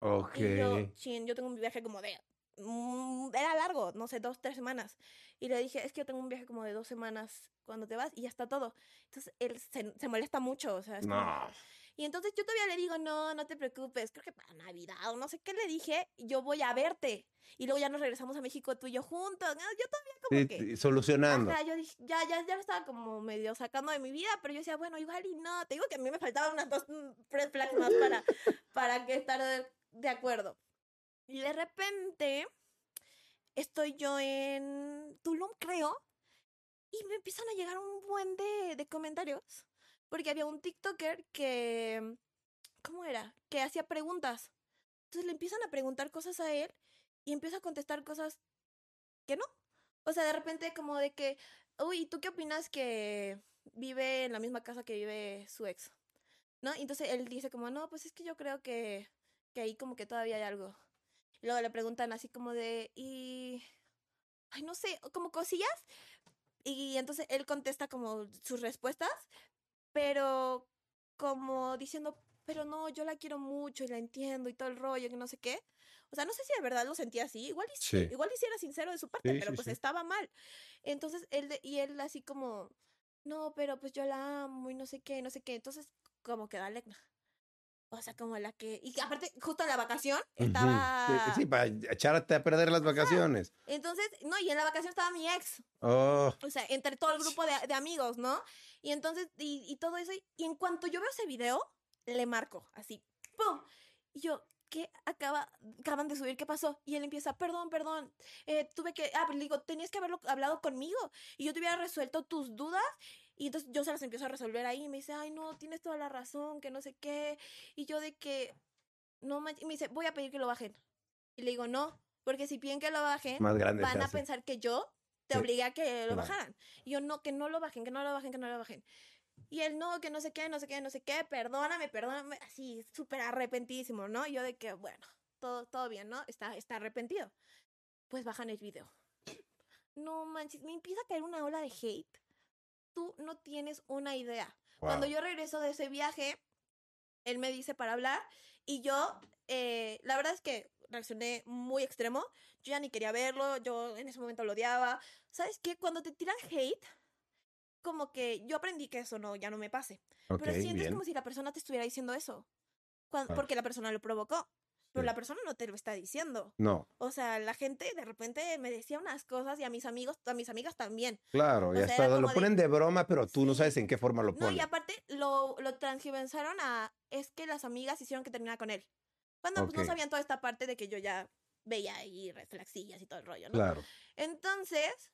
Ok. Y yo, chin, yo tengo un viaje como de. mm, era largo, no sé, dos, tres semanas. Y le dije, es que yo tengo un viaje como de dos semanas cuando te vas y ya está todo. Entonces él se, se molesta mucho, o sea, es como- No. Y entonces yo todavía le digo, no, no te preocupes, creo que para Navidad o no sé qué le dije, yo voy a verte. Y luego ya nos regresamos a México tú y yo juntos. Yo todavía como Sí, que. solucionando. Ajá, yo dije, ya, ya, ya lo estaba como medio sacando de mi vida, pero yo decía, bueno, igual y no. Te digo que a mí me faltaban unas dos mm, red flags más para, para que estar de, de acuerdo. Y de repente estoy yo en Tulum, creo, y me empiezan a llegar un buen de, de comentarios. Porque había un TikToker que, ¿cómo era? Que hacía preguntas. Entonces le empiezan a preguntar cosas a él y empieza a contestar cosas que no. O sea, de repente como de que, uy, ¿tú qué opinas que vive en la misma casa que vive su ex? ¿No? Entonces él dice como, no, pues es que yo creo que, que ahí como que todavía hay algo. Y luego le preguntan así como de, y... Ay, no sé, como cosillas. Y entonces él contesta como sus respuestas, pero como diciendo, pero no, yo la quiero mucho y la entiendo y todo el rollo, que no sé qué. O sea, no sé si de verdad lo sentía así. Igual sí, igual y sí era sincero de su parte, Sí, pero sí, pues estaba mal. Entonces él, de- y él así como, no, pero pues yo la amo y no sé qué, no sé qué. Entonces, como que dale. O sea, como la que. Y que aparte, justo en la vacación estaba. Sí, sí, para echarte a perder las vacaciones. Entonces, no, y en la vacación estaba mi ex. Oh, O sea, entre todo el grupo de, de amigos, ¿no? Y entonces, y, y todo eso. Y en cuanto yo veo ese video, le marco, así, ¡pum! Y yo, ¿qué acaba, acaban de subir? ¿Qué pasó? Y él empieza, perdón, perdón, eh, tuve que, ah, pero le digo, tenías que haberlo hablado conmigo y yo te hubiera resuelto tus dudas. Y entonces yo se las empiezo a resolver ahí y me dice, ay, no, tienes toda la razón, que no sé qué. Y yo de que, no manches, y me dice, voy a pedir que lo bajen. Y le digo, no, porque si piden que lo bajen, más van a hace. pensar que yo te obligué a que lo bajaran. Y yo, no, que no lo bajen, que no lo bajen, que no lo bajen. Y él, no, que no sé qué, no sé qué, no sé qué, perdóname, perdóname, así, súper arrepentidísimo, ¿no? Y yo de que, bueno, todo, todo bien, ¿no? Está, está arrepentido. Pues bajan el video. No manches, me empieza a caer una ola de hate. Tú no tienes una idea. Cuando Wow. yo regreso de ese viaje, él me dice para hablar y yo, eh, la verdad es que reaccioné muy extremo. Yo ya ni quería verlo, yo en ese momento lo odiaba. ¿Sabes qué? Cuando te tiran hate, como que yo aprendí que eso no, ya no me pase. Ok, Pero sientes bien. como si la persona te estuviera diciendo eso. Cuan- Claro. Porque la persona lo provocó. Pero Sí. la persona no te lo está diciendo. No, O sea, la gente de repente me decía unas cosas y a mis amigos, a mis amigas también. claro, O ya sea, está. Lo como de- ponen de broma, pero tú no Sí. sabes en qué forma lo No, ponen. y aparte lo, lo transgiversaron a es que las amigas hicieron que terminara con él. Cuando pues, Ok. no sabían toda esta parte de que yo ya veía ahí reflexillas y todo el rollo, ¿no? Claro. Entonces,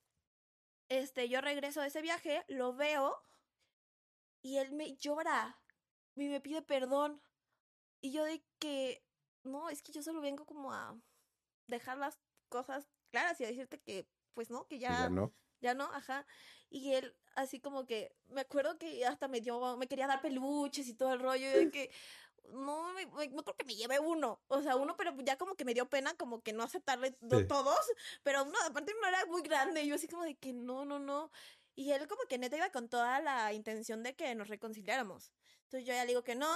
este, yo regreso de ese viaje, lo veo y él me llora y me pide perdón. Y yo de que, no, es que yo solo vengo como a dejar las cosas claras y a decirte que, pues no, que que ya, ya no. ya no, ajá. Y él así como que, me acuerdo que hasta me dio, me quería dar peluches y todo el rollo, y de *laughs* que, no, me- me- no creo que me lleve uno, o sea, uno, pero ya como que me dio pena como que no aceptarle Sí. todos, pero uno, aparte no era muy grande, yo así como de que no, no, no. Y él como que neta iba con toda la intención de que nos reconciliáramos. Entonces yo ya le digo que no,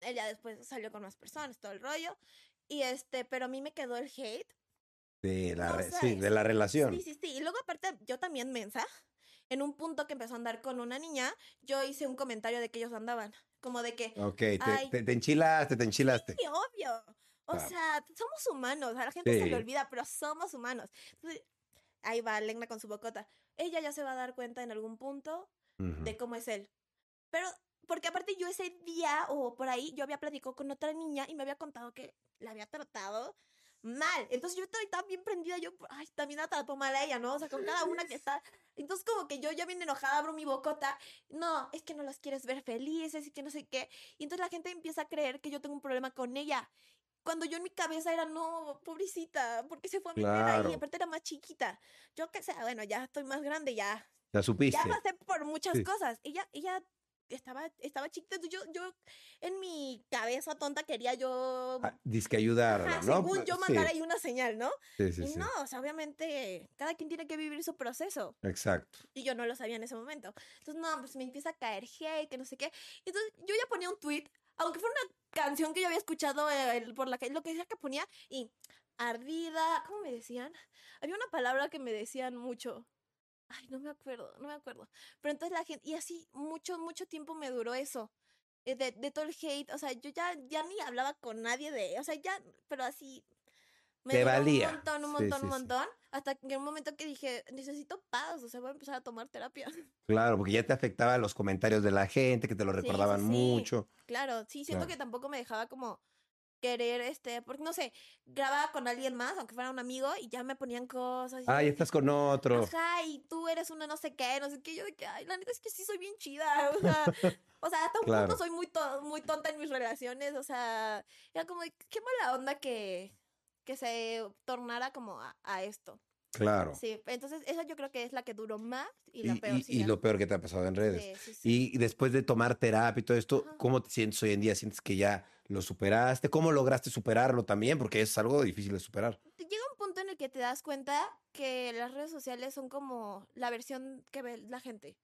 él ya después salió con más personas, todo el rollo. Y este, pero a mí me quedó el hate De la, re- sí, de la relación. Sí, sí, sí. Y luego aparte, yo también mensa, en un punto que empezó a andar con una niña, yo hice un comentario de que ellos andaban. Como de que, Ok, te, Ay. te- te enchilaste, te enchilaste. sí, obvio. O sea, somos humanos. A la gente se le olvida, pero somos humanos. Entonces, ahí va Legna con su bocota. Ella ya se va a dar cuenta en algún punto de cómo es él. Pero, porque aparte yo ese día o por ahí, yo había platicado con otra niña y me había contado que la había tratado mal. Entonces yo estoy tan bien prendida, yo, ay, también la trató mal a ella, ¿no? O sea, con cada una que está. Entonces como que yo ya bien enojada abro mi bocota. No, es que no las quieres ver felices y que no sé qué. Y entonces la gente empieza a creer que yo tengo un problema con ella. Cuando yo en mi cabeza era, no, pobrecita, porque se fue a meter Claro. ahí? Aparte era más chiquita. Yo que sé, bueno, ya estoy más grande, ya, Ya supiste. ya pasé por muchas Sí. cosas. Ella, ella estaba, estaba chiquita. Yo, yo en mi cabeza tonta quería yo. Ah, Disque ayudarla, ¿no? según yo Sí, mandar ahí una señal, ¿no? Sí, sí, y no, o sea, obviamente cada quien tiene que vivir su proceso. Exacto. Y yo no lo sabía en ese momento. Entonces, no, pues me empieza a caer hate, que no sé qué. Entonces, yo ya ponía un tweet, aunque fuera una canción que yo había escuchado eh, por la que lo que decía que ponía, y ardida, ¿cómo me decían? Había una palabra que me decían mucho. Ay, no me acuerdo, no me acuerdo. Pero entonces la gente, y así mucho, mucho tiempo me duró eso. eh, De, de todo el hate, o sea, yo ya, ya ni hablaba con nadie de, o sea, ya, pero así. Me Te duró valía. Un montón, un montón, sí, un sí. montón. Hasta que en un momento que dije, necesito paz, o sea, voy a empezar a tomar terapia. *laughs* Claro, porque ya te afectaba los comentarios de la gente, que te lo recordaban mucho. Claro, sí, siento Claro. que tampoco me dejaba como querer, este, porque no sé, grababa con alguien más, aunque fuera un amigo, y ya me ponían cosas. y de estás con otro. Ajá, y tú eres una no sé qué, no sé qué. Yo de que, ay, la neta es que sí soy bien chida. O sea, *laughs* o sea hasta un Claro. punto soy muy, to- muy tonta en mis relaciones. O sea, era como, qué mala onda que, que se tornara como a, a esto. Claro. Sí, entonces esa yo creo que es la que duró más y la Y, peor. y- lo peor que te ha pasado en redes. Sí, sí, sí. Y después de tomar terapia y todo esto, Ajá. ¿cómo te sientes hoy en día? ¿Sientes que ya lo superaste? ¿Cómo lograste superarlo también? Porque es algo difícil de superar. Llega un punto en el que te das cuenta que las redes sociales son como la versión que ve la gente.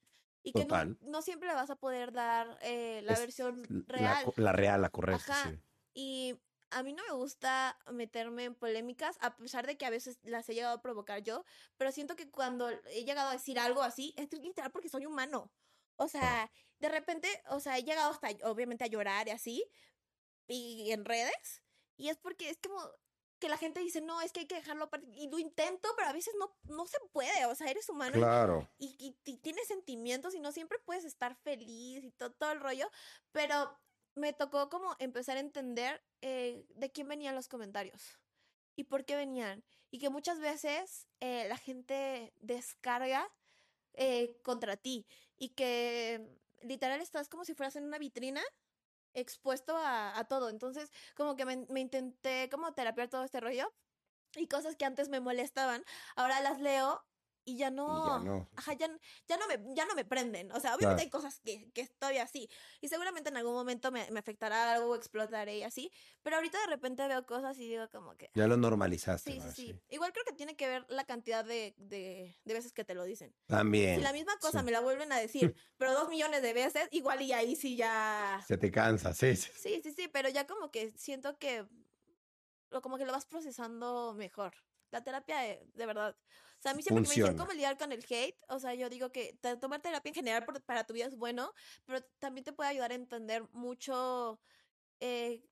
Y que no, Total. no siempre vas a poder dar eh, la Es versión La, real. co- la real, la correcta, Ajá. sí. Y a mí no me gusta meterme en polémicas, a pesar de que a veces las he llegado a provocar yo, pero siento que cuando he llegado a decir algo así, es literal porque soy humano. O sea, de repente, o sea, he llegado hasta, obviamente, a llorar y así, y en redes, y es porque es como que la gente dice, no, es que hay que dejarlo, aparte", y lo intento, pero a veces no, no se puede, o sea, eres humano y- Claro. y, y, y tienes sentimientos y no siempre puedes estar feliz y to- todo el rollo, pero me tocó como empezar a entender eh, de quién venían los comentarios y por qué venían. Y que muchas veces eh, la gente descarga eh, contra ti y que literal estás como si fueras en una vitrina expuesto a, todo. Entonces, como que me, me intenté como terapiar todo este rollo y cosas que antes me molestaban, ahora las leo y ya no, Y ya no. Ajá, ya, ya no me, ya no me prenden. O sea, Claro. obviamente hay cosas que, que estoy así. Y seguramente en algún momento me, me afectará algo, explotaré y así. Pero ahorita de repente veo cosas y digo como que. Ya lo normalizaste. Sí, sí, sí. Igual creo que tiene que ver la cantidad de, de, de veces que te lo dicen. También. Si la misma cosa sí. me la vuelven a decir, *laughs* pero dos millones de veces, igual y ahí sí ya. Se te cansa, sí, sí. Sí, sí, pero ya como que siento que. lo- Como que lo vas procesando mejor. La terapia, de, de verdad. Sea, a mí siempre que me dicen Funciona. cómo lidiar con el hate, o sea, yo digo que tomar terapia en general por- para tu vida es bueno, pero también te puede ayudar a entender mucho eh,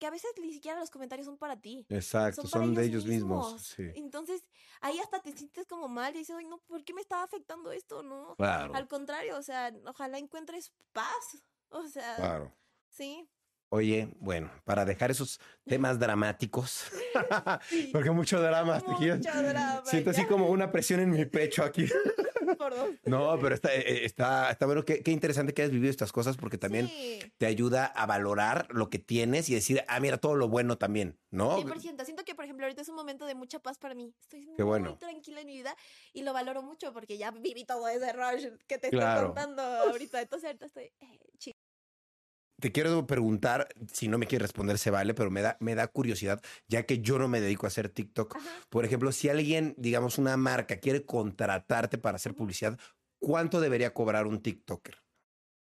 que a veces ni siquiera los comentarios son para ti. Exacto, Son, de ellos mismos. Sí. Entonces, ahí hasta te sientes como mal y dices, ay, no, ¿por qué me estaba afectando esto? No. Claro, Al contrario, o sea, ojalá encuentres paz. O sea, claro. sí. Oye, bueno, para dejar esos temas dramáticos, *laughs* porque mucho drama. Mucho drama, Siento así como una presión en mi pecho aquí. *laughs* Por dos. No, pero está, eh, está, está bueno. Qué, qué interesante que hayas vivido estas cosas porque también Sí. te ayuda a valorar lo que tienes y decir, ah, mira, todo lo bueno también, ¿no? 100%. Siento que, por ejemplo, ahorita es un momento de mucha paz para mí. Estoy muy tranquila en mi vida y lo valoro mucho porque ya viví todo ese rush que te Claro. estoy contando ahorita. Entonces, ahorita estoy eh, chill. Te quiero preguntar, si no me quieres responder, se vale, pero me da, me da curiosidad, ya que yo no me dedico a hacer TikTok. Ajá. Por ejemplo, si alguien, digamos, una marca quiere contratarte para hacer publicidad, ¿cuánto debería cobrar un TikToker?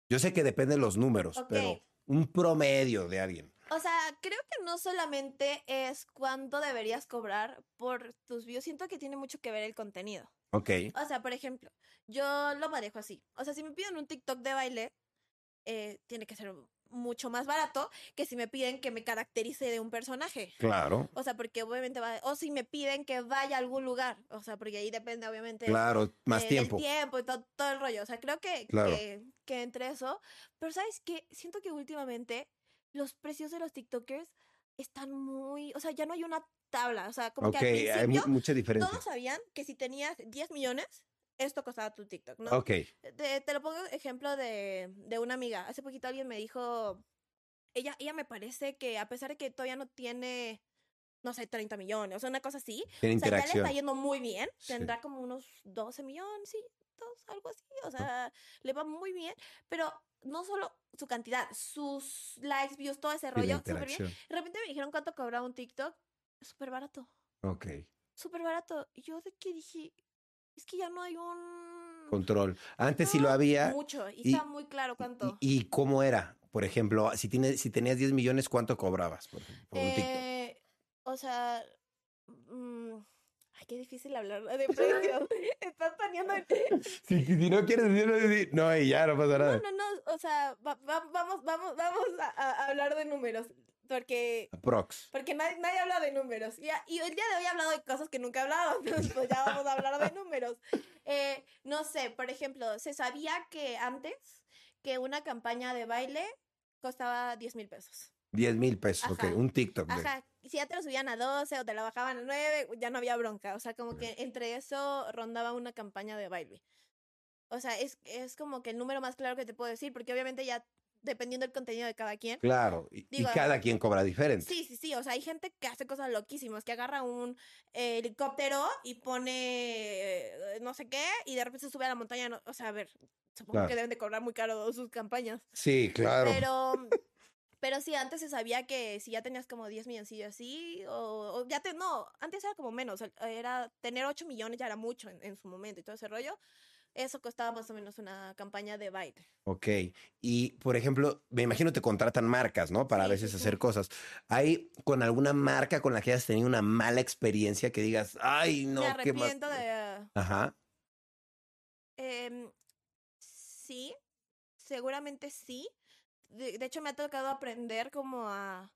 Yo sé que depende de los números, pero un promedio de alguien. O sea, creo que no solamente es cuánto deberías cobrar por tus views. Siento que tiene mucho que ver el contenido. Ok, O sea, por ejemplo, yo lo manejo así. O sea, si me piden un TikTok de baile, eh, tiene que ser mucho más barato que si me piden que me caracterice de un personaje. claro, O sea, porque obviamente va, o si me piden que vaya a algún lugar, o sea, porque ahí depende obviamente claro, más tiempo. tiempo y todo, todo el rollo. O sea, creo que, Claro. que, que entre eso, pero ¿sabes qué? Siento que últimamente los precios de los TikTokers están muy, o sea, ya no hay una tabla, o sea, como que al hay principio mucha diferencia. todos sabían que si tenías 10 millones, esto costaba tu TikTok, ¿no? Ok, Te, te lo pongo ejemplo de, de una amiga. Hace poquito alguien me dijo, ella, ella me parece que a pesar de que todavía no tiene, no sé, 30 millones, o sea, una cosa así, o sea, ya le está yendo muy bien, Sí. tendrá como unos 12 millones, sí, dos, algo así, o sea, le va muy bien, pero no solo su cantidad, sus likes, views, todo ese rollo, súper bien. De repente me dijeron cuánto cobraba un TikTok, súper barato Ok, súper barato. Yo de que dije, es que ya no hay un... control. Antes sí lo No, había. Mucho, y, y- está muy claro cuánto. ¿Y, y cómo era? Por ejemplo, si, tienes, si tenías 10 millones, ¿cuánto cobrabas por, por un TikTok? Eh, o sea, mm, ay, qué difícil hablar de *laughs* precios. *laughs* Estás poniendo... *laughs* Si, si no quieres decirlo, no, y ya no pasa No, nada. no, no, o sea, va- va- vamos, vamos, vamos a, a hablar de números, porque... Prox. Porque nadie, nadie habla de números. Y, y el día de hoy he hablado de cosas que nunca he hablado. *laughs* Entonces, pues ya vamos a hablar de números. Eh, no sé, por ejemplo, se sabía que antes que una campaña de baile costaba 10 mil pesos. 10 mil pesos, Ajá. ok, un TikTok. de- Ajá. Y si ya te lo subían a 12 o te la bajaban a 9, ya no había bronca. O sea, como que entre eso rondaba una campaña de baile. O sea, es, es como que el número más claro que te puedo decir, porque obviamente ya dependiendo del contenido de cada quien. Claro, y, y Digo, cada quien cobra diferente. Sí, sí, sí. O sea, hay gente que hace cosas loquísimas, que agarra un eh, helicóptero y pone eh, no sé qué y de repente se sube a la montaña. no- o sea, a ver, supongo Claro. que deben de cobrar muy caro sus campañas. Sí, claro. *laughs* Pero, pero sí, antes se sabía que si ya tenías como 10 milloncillos así, o, o ya te, no, antes era como menos, era tener 8 millones ya era mucho en, en su momento y todo ese rollo. Eso costaba más o menos una campaña de baile. Ok. Y, por ejemplo, me imagino te contratan marcas, ¿no? Para a veces sí, hacer cosas. ¿Hay con alguna marca con la que hayas tenido una mala experiencia que digas, ay, no, Me qué más? arrepiento de... Ajá. Em, sí, seguramente sí. De, de hecho, me ha tocado aprender como a,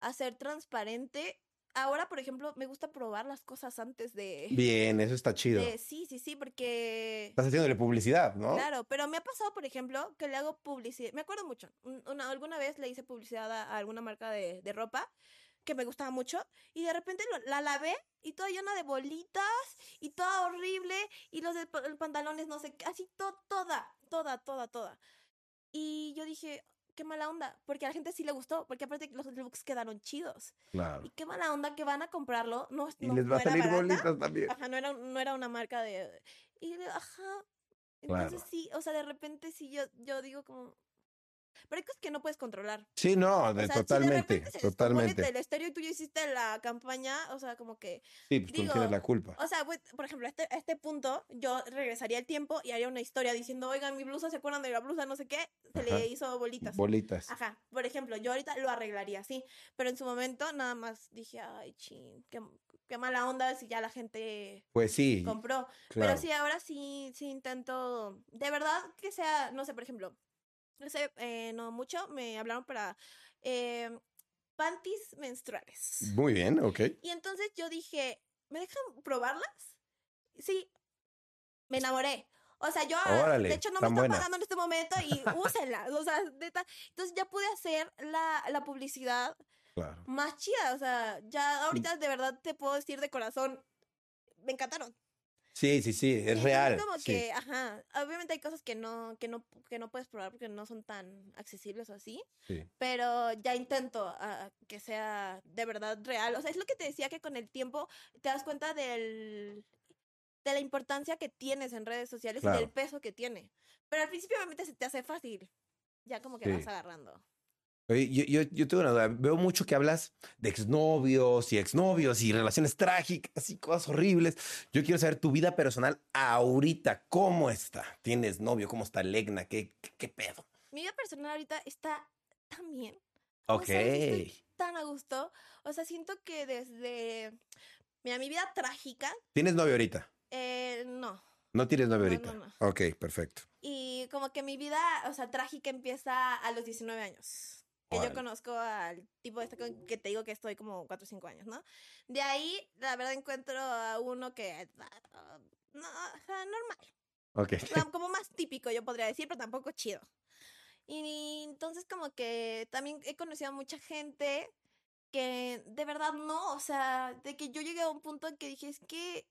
a ser transparente. Ahora, por ejemplo, me gusta probar las cosas antes de... Bien, eso está *laughs* chido. de- sí, sí, sí, porque... Estás haciéndole publicidad, ¿no? Claro, pero me ha pasado, por ejemplo, que le hago publicidad. Me acuerdo mucho. un- Una, alguna vez le hice publicidad a, a alguna marca de, de ropa que me gustaba mucho y de repente lo- la lavé y toda llena de bolitas y toda horrible y los de pa- pantalones no sé así to- toda, toda, toda, toda. Y yo dije, qué mala onda, porque a la gente sí le gustó, porque aparte los looks quedaron chidos. Claro. Y qué mala onda que van a comprarlo, no, Y no- les no va a era salir barata. también. Ajá, no era, no era una marca de... Y ajá. Entonces Claro. sí, o sea, de repente sí yo, yo digo como... Pero hay cosas que no puedes controlar. Sí, no, O de- sea, si de totalmente, totalmente. el estéreo y tú ya hiciste la campaña, o sea, como que... Sí, pues tú digo, tienes la culpa. O sea, pues, por ejemplo, a este, a este punto yo regresaría el tiempo y haría una historia diciendo, oigan, mi blusa, ¿se acuerdan de la blusa? No sé qué, se Ajá. le hizo bolitas. Bolitas. Ajá, por ejemplo, yo ahorita lo arreglaría así, pero en su momento nada más dije, ay, chin, qué, qué mala onda si ya la gente Pues sí, compró. claro. Pero sí, ahora sí, sí intento, de verdad que sea, no sé, por ejemplo, no sé, eh, no mucho, me hablaron para eh, panties menstruales. Muy bien, ok. Y entonces yo dije, ¿me dejan probarlas? Sí, me enamoré. O sea, yo, ahora, Órale, de hecho, no me están buena. pagando en este momento y úsenlas. O sea, neta. Entonces ya pude hacer la, la publicidad Claro. más chida. O sea, ya ahorita de verdad te puedo decir de corazón, me encantaron. Sí, sí, sí, es Entonces, real. como sí. que, ajá, obviamente hay cosas que no, que no, que no puedes probar porque no son tan accesibles o así, Sí. pero ya intento ah, que sea de verdad real. O sea, es lo que te decía que con el tiempo te das cuenta del de la importancia que tienes en redes sociales y del peso que tiene. Pero al principio obviamente se te hace fácil. Ya como que Sí. vas agarrando. Yo, yo, yo tengo una duda. Veo mucho que hablas de exnovios y exnovios y relaciones trágicas y cosas horribles. Yo quiero saber tu vida personal ahorita. ¿Cómo está? ¿Tienes novio? ¿Cómo está Legna? ¿Qué, qué, qué pedo? Mi vida personal ahorita está tan bien. Ok. O sea, estoy tan a gusto. O sea, siento que desde mira, mi vida trágica, ¿Tienes novio ahorita? eh, no. No tienes novio No, ahorita. no, no. Ok, perfecto. Y como que mi vida, o sea, trágica empieza a los 19 años. Que yo conozco al tipo este con que te digo que estoy como 4 o 5 años, ¿no? De ahí, la verdad, encuentro a uno que... ah, No, o sea, normal. Ok. Como- *laughs* como más típico, yo podría decir, pero tampoco chido. Y entonces como que también he conocido a mucha gente que de verdad no, o sea, de que yo llegué a un punto en que dije, es que,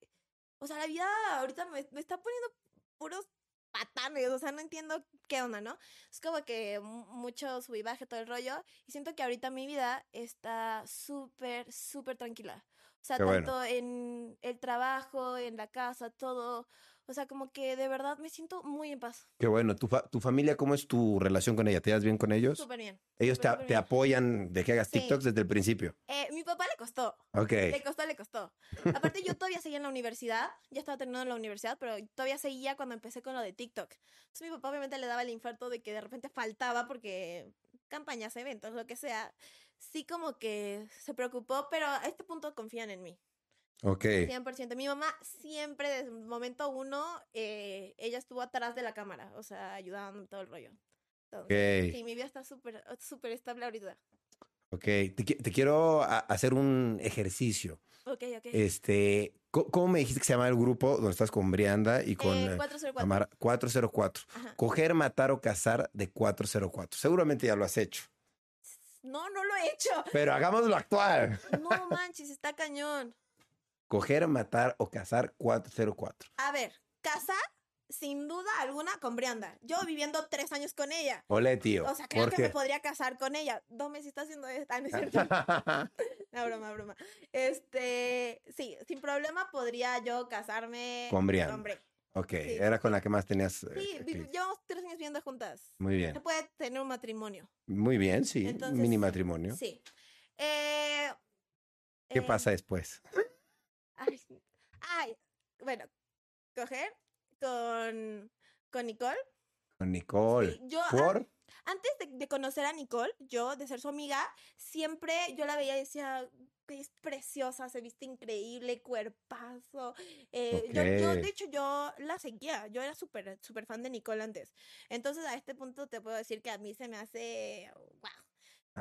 o sea, la vida ahorita me, me está poniendo puros patanes, o sea, no entiendo qué onda, ¿no? Es como que mu- mucho sub y baje todo el rollo y siento que ahorita mi vida está súper, súper tranquila. O sea, Qué bueno. tanto en el trabajo, en la casa, todo. O sea, como que de verdad me siento muy en paz. Qué bueno. ¿Tu, fa- ¿Tu familia cómo es tu relación con ella? ¿Te das bien con ellos? Súper bien. Ellos te, súper, te bien. apoyan de que hagas Sí. TikToks desde el principio. Eh, mi papá le costó. Ok. Le costó, le costó. Aparte, yo todavía seguía en la universidad. Ya estaba terminando la universidad, pero todavía seguía cuando empecé con lo de TikTok. Entonces, mi papá obviamente le daba el infarto de que de repente faltaba porque campañas, eventos, lo que sea. Sí, como que se preocupó, pero a este punto confían en mí. Ok. 100%. Mi mamá siempre, desde el momento uno, eh, ella estuvo atrás de la cámara, o sea, ayudándome todo el rollo. Entonces. Sí, mi vida está súper, súper estable ahorita. Ok. Te, te quiero hacer un ejercicio. Ok, ok. Este, ¿cómo me dijiste que se llama el grupo donde estás con Brianda y con Eh, eh, 404. Amara? 404. Ajá. Coger, matar o cazar de 404. Seguramente ya lo has hecho. No, no lo he hecho. Pero hagámoslo actual. No manches, está cañón. Coger, matar o cazar 404. A ver, casar, sin duda alguna, con Brianda. Yo viviendo tres años con ella. Ole, tío. O sea, creo ¿Por que me podría casar con ella. Dome, si está haciendo esto. Ah, no es cierto. *laughs* *laughs* No, broma, broma. Este, sí, sin problema podría yo casarme Con Brianda. hombre. ok, Sí, era con la que más tenías. eh, Sí, llevamos tres años viviendo juntas. Muy Se bien. puede tener un matrimonio. Muy bien, sí. Entonces, Mini matrimonio. Sí. Eh, ¿Qué eh, pasa después? Ay, ay, bueno, coger con, con Nicole. Con Nicole. Sí, yo, ¿Por? an- antes de, de conocer a Nicole, yo, de ser su amiga, siempre yo la veía y decía que es preciosa, se viste increíble, cuerpazo. eh, yo, yo, de hecho, yo la seguía, yo era súper, súper fan de Nicole antes. Entonces, a este punto te puedo decir que a mí se me hace, wow.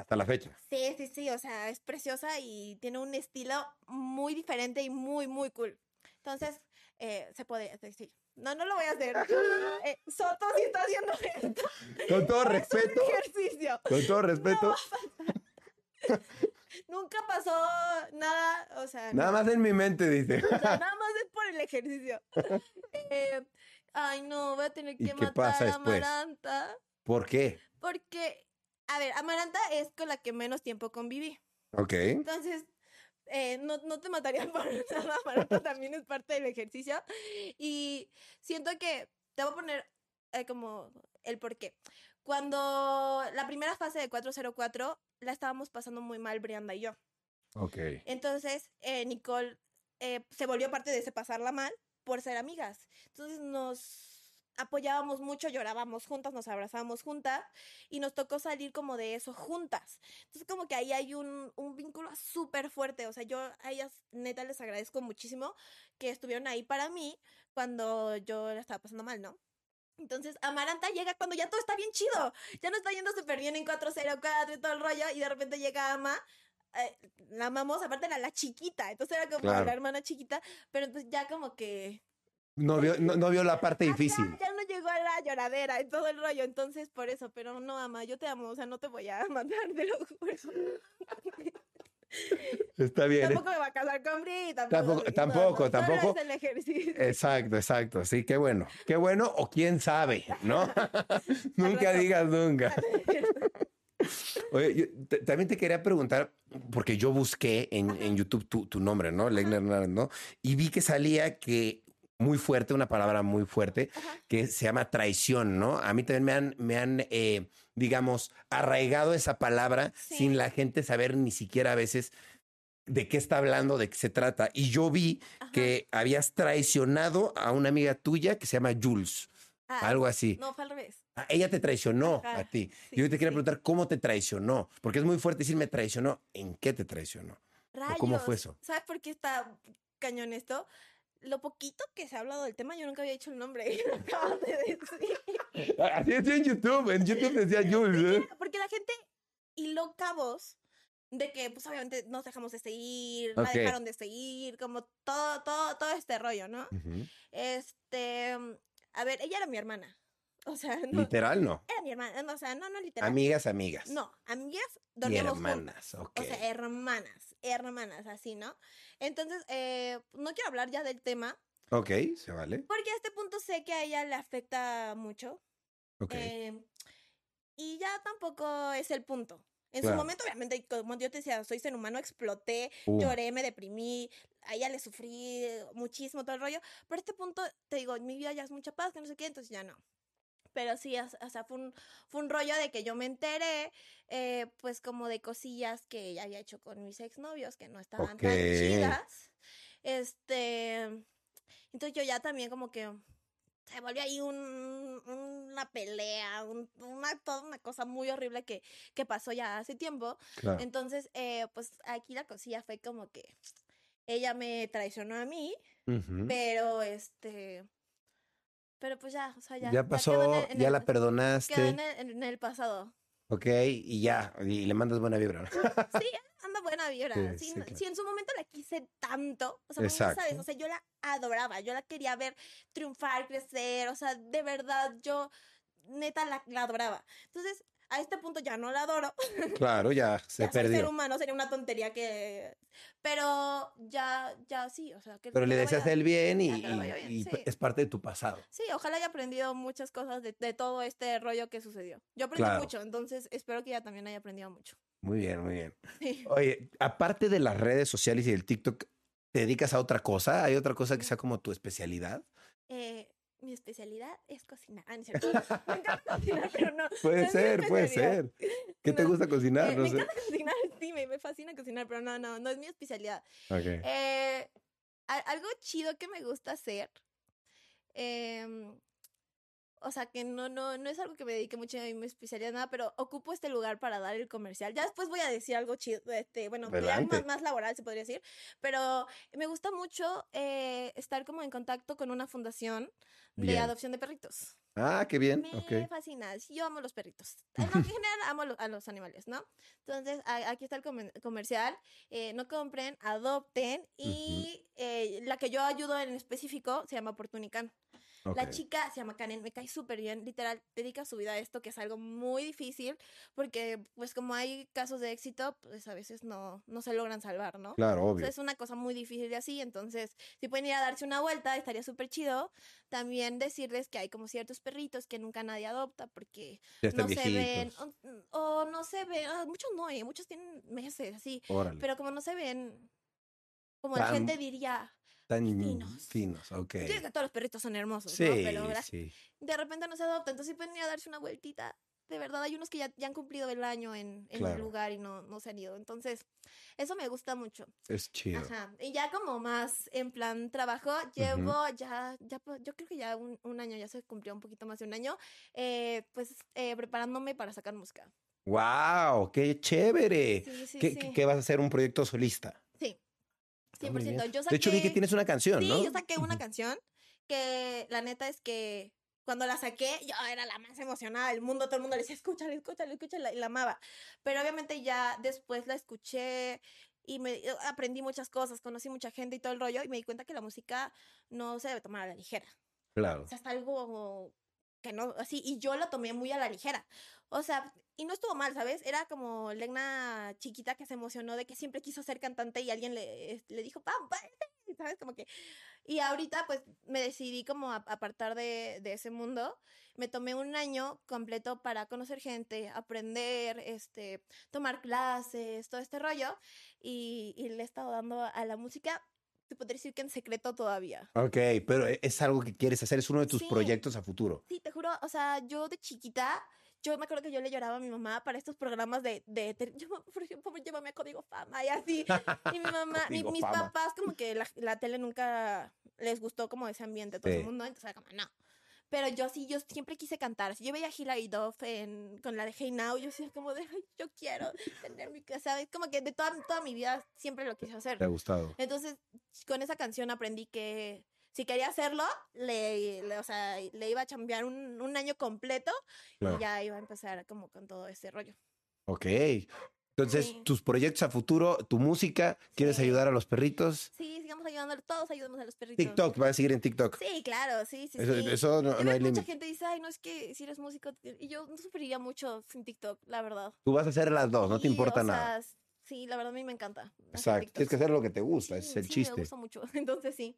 Hasta la fecha. Sí, sí, sí, o sea, es preciosa y tiene un estilo muy diferente y muy, muy cool. Entonces, eh, se puede, sí. No, no lo voy a hacer. *laughs* Eh, Soto sí está haciendo esto. Con todo Es un respeto. ejercicio. Con todo respeto. *laughs* Nunca pasó nada, o sea, Nada más en mi mente, dice. o sea, nada más es por el ejercicio. *laughs* Eh, ay, no, voy a tener ¿Y que matar a? Amaranta ¿Por qué? porque A ver, Amaranta es con la que menos tiempo conviví. Ok. Entonces, eh, no, no te mataría *laughs* por nada. Amaranta también es parte del ejercicio. Y siento que te voy a poner eh, como el por qué. Cuando la primera fase de 404 la estábamos pasando muy mal Brianda y yo. Ok. Entonces, eh, Nicole eh, se volvió parte de ese pasarla mal por ser amigas. Entonces nos apoyábamos mucho, llorábamos juntas, nos abrazábamos juntas y nos tocó salir como de eso juntas. Entonces como que ahí hay un, un vínculo súper fuerte. O sea, yo a ellas neta les agradezco muchísimo que estuvieron ahí para mí cuando yo la estaba pasando mal, ¿no? Entonces, Amaranta llega cuando ya todo está bien chido. Ya no está yendo súper bien en 404 y todo el rollo. Y de repente llega Ama. eh, la amamos, aparte era la chiquita. Entonces era como Claro. la hermana chiquita. Pero entonces ya como que. No vio, no, no vio la parte Ajá, difícil. Ya no llegó a la lloradera y todo el rollo. Entonces, por eso. Pero no, Ama, yo te amo. O sea, no te voy a *laughs* matar, te lo juro. *laughs* Está bien. ¿eh? tampoco me va a casar con Bri. Tampoco- Tampoco, tampoco, no, tampoco. es el ejercicio. Exacto, exacto. Sí, qué bueno. Qué bueno o quién sabe, ¿no? *laughs* nunca digas nunca. Oye, yo también te quería preguntar, porque yo busqué en, en YouTube tu, tu nombre, ¿no? Legner Hernández, ¿no? Y vi que salía que muy fuerte, una palabra muy fuerte, Ajá. que se llama traición, ¿no? A mí también me han, me han eh, digamos, arraigado esa palabra Sí. sin la gente saber ni siquiera a veces de qué está hablando, de qué se trata. Y yo vi Ajá. que habías traicionado a una amiga tuya que se llama Jules, Ah, algo así. No, fue al revés. Ah, ella te traicionó Ajá, a ti. *laughs* sí, yo te quería sí. preguntar cómo te traicionó, porque es muy fuerte decir me traicionó. ¿En qué te traicionó? Rayos. cómo fue eso? ¿Sabes por qué está cañón esto? Lo poquito que se ha hablado del tema, yo nunca había dicho el nombre. *laughs* y lo acabas de decir. *laughs* Así decía en YouTube. En YouTube decía Jules. ¿eh? Porque la gente hiló cabos de que, pues obviamente nos dejamos de seguir, Ok. la dejaron de seguir, como todo, todo, todo este rollo, ¿no? Este, a ver, ella era mi hermana. O sea, no, Literal, no. era mi hermana, o sea, no, no literal. Amigas, amigas. No, amigas y dormíamos juntas. hermanas. Ok. O sea, hermanas, hermanas, así, ¿no? Entonces, eh, no quiero hablar ya del tema, ok, se vale. porque a este punto sé que a ella le afecta mucho. Ok. eh, y ya tampoco es el punto. En Claro. su momento, obviamente, como yo te decía, soy ser humano, exploté, Uh, lloré, me deprimí, a ella le sufrí muchísimo todo el rollo. Pero a este punto, te digo, mi vida ya es mucha paz, que no sé qué, entonces ya no. Pero sí, o sea, fue un, fue un rollo de que yo me enteré, eh, pues como de cosillas que ella había hecho con mis exnovios que no estaban tan chidas. Este, entonces yo ya también como que se volvió ahí un, una pelea, un- una, toda una cosa muy horrible que, que pasó ya hace tiempo. claro. Entonces, eh, pues aquí la cosilla fue como que ella me traicionó a mí, pero este, pero pues ya, o sea, ya. Ya quedó pasó, en el- en ya el- la Quedó perdonaste. en el, en el pasado. Ok, y ya. Y le mandas buena vibra. ¿no? *laughs* Sí, anda buena vibra. Sí, claro. si en su momento la quise tanto, o sea, no sabes, o sea, yo la adoraba, yo la quería ver triunfar, crecer, o sea, de verdad, yo neta la, la adoraba. Entonces, a este punto ya no la adoro. *laughs* Claro, ya se ya soy ser perdió. humano, sería una tontería que... Pero ya, ya sí, o sea, que... Pero que le le deseas el bien y, bien, sí. es parte de tu pasado. Sí, ojalá haya aprendido muchas cosas de, de todo este rollo que sucedió. Yo aprendí Claro. mucho, entonces espero que ella también haya aprendido mucho. Muy bien, muy bien. *laughs* Sí. Oye, aparte de las redes sociales y del TikTok, ¿te dedicas a otra cosa? ¿Hay otra cosa que sea como tu especialidad? Eh, mi especialidad es cocinar. Ah, no. *laughs* Me encanta cocinar, pero no. Puede no ser, puede ser. ¿Qué te gusta cocinar? Eh, no me sé. encanta cocinar, *laughs* sí, me, me fascina cocinar, pero no, no, no es mi especialidad. Ok. Eh, algo chido que me gusta hacer, em, o sea, que no, no, no es algo que me dedique mucho a mi especialidad, nada, pero ocupo este lugar para dar el comercial. Ya después voy a decir algo chido, este, bueno, más, más laboral se podría decir, pero me gusta mucho eh, estar como en contacto con una fundación de Bien. adopción de perritos. Ah, qué bien. Me Ok. fascina. Yo amo los perritos. *laughs* En general amo lo- a los animales, ¿no? Entonces, a- aquí está el comercial. eh, no compren, adopten. Y eh, la que yo ayudo en específico se llama Oportunican. La chica se llama Karen, me cae súper bien. Literal, dedica su vida a esto, que es algo muy difícil. Porque, pues, como hay casos de éxito, pues a veces no, no se logran salvar, ¿no? Claro, obvio. sea, es una cosa muy difícil de así, entonces si pueden ir a darse una vuelta, estaría súper chido. También decirles que hay como ciertos perritos que nunca nadie adopta porque no se ven, o- mm, o no se ven, ah, muchos no, eh, muchos tienen meses así, Órale. pero como no se ven, como la gente diría, Tan finos. finos, ok. yo que todos los perritos son hermosos, Sí, ¿no? Pero sí. de repente no se adoptan, entonces pueden ir a darse una vueltita. De verdad, hay unos que ya, ya han cumplido el año en, en Claro. el lugar y no, no se han ido. Entonces, eso me gusta mucho. Es chido. Ajá. Y ya como más en plan trabajo, llevo ya, ya, yo creo que ya un, un año, ya se cumplió un poquito más de un año, eh, pues eh, preparándome para sacar música. ¡Wow! ¡Qué chévere! Sí, sí, ¿Qué, sí. qué vas a hacer? ¿Un proyecto solista? Sí, Ah, muy 100%. bien. Yo saqué, De hecho, vi que tienes una canción, Sí, ¿no? yo saqué una canción que la neta es que cuando la saqué, yo era la más emocionada del mundo, todo el mundo le decía, escúchala, escúchala, escúchala, y la amaba. Pero obviamente ya después la escuché y me aprendí muchas cosas, conocí mucha gente y todo el rollo, y me di cuenta que la música no se debe tomar a la ligera. Claro. O sea, es algo que no, así, y yo lo tomé muy a la ligera. O sea, y no estuvo mal, ¿sabes? Era como Legna chiquita que se emocionó de que siempre quiso ser cantante y alguien le, le dijo, ¡pam! ¿Sabes? Como que... Y ahorita, pues, me decidí como apartar de, de ese mundo. Me tomé un año completo para conocer gente, aprender, este, tomar clases, todo este rollo. Y, y le he estado dando a la música, te podría decir que en secreto todavía. Ok, pero e- es algo que quieres hacer, es uno de tus Sí. proyectos a futuro. Sí, te juro, o sea, yo de chiquita, yo me acuerdo que yo le lloraba a mi mamá para estos programas de, de, te- *laughs* yo, por ejemplo, llévame a Código Fama y así. Y mi *laughs* mamá, mi- mis papás como que la, la tele nunca les gustó como ese ambiente, todo Sí. el mundo, entonces era como, no. Pero yo sí, yo siempre quise cantar. Si yo veía a Hilary Duff en, con la de Hey Now, yo decía como de, "Ay, yo quiero *laughs* tener mi casa. Es como que de toda, toda mi vida siempre lo quise hacer. ¿Te ha gustado? Entonces, con esa canción aprendí que si quería hacerlo, le, le- o sea, le iba a chambear un, un año completo Claro. y ya iba a empezar como con todo ese rollo. Ok. Entonces, Sí. tus proyectos a futuro, tu música, ¿quieres Sí. ayudar a los perritos? Sí, sigamos ayudando, todos ayudamos a los perritos. TikTok, vas a seguir en TikTok. Sí, claro, sí, sí, Eso, sí. eso no, hay mucha límite. gente dice, ay, no es que si eres músico, y yo no sufriría mucho sin TikTok, la verdad. Tú vas a hacer las dos, no te importa o nada. sea, sí, la verdad a mí me encanta. Exacto. Tienes que hacer lo que te gusta, ese es el chiste. me gusta mucho, *laughs* entonces sí.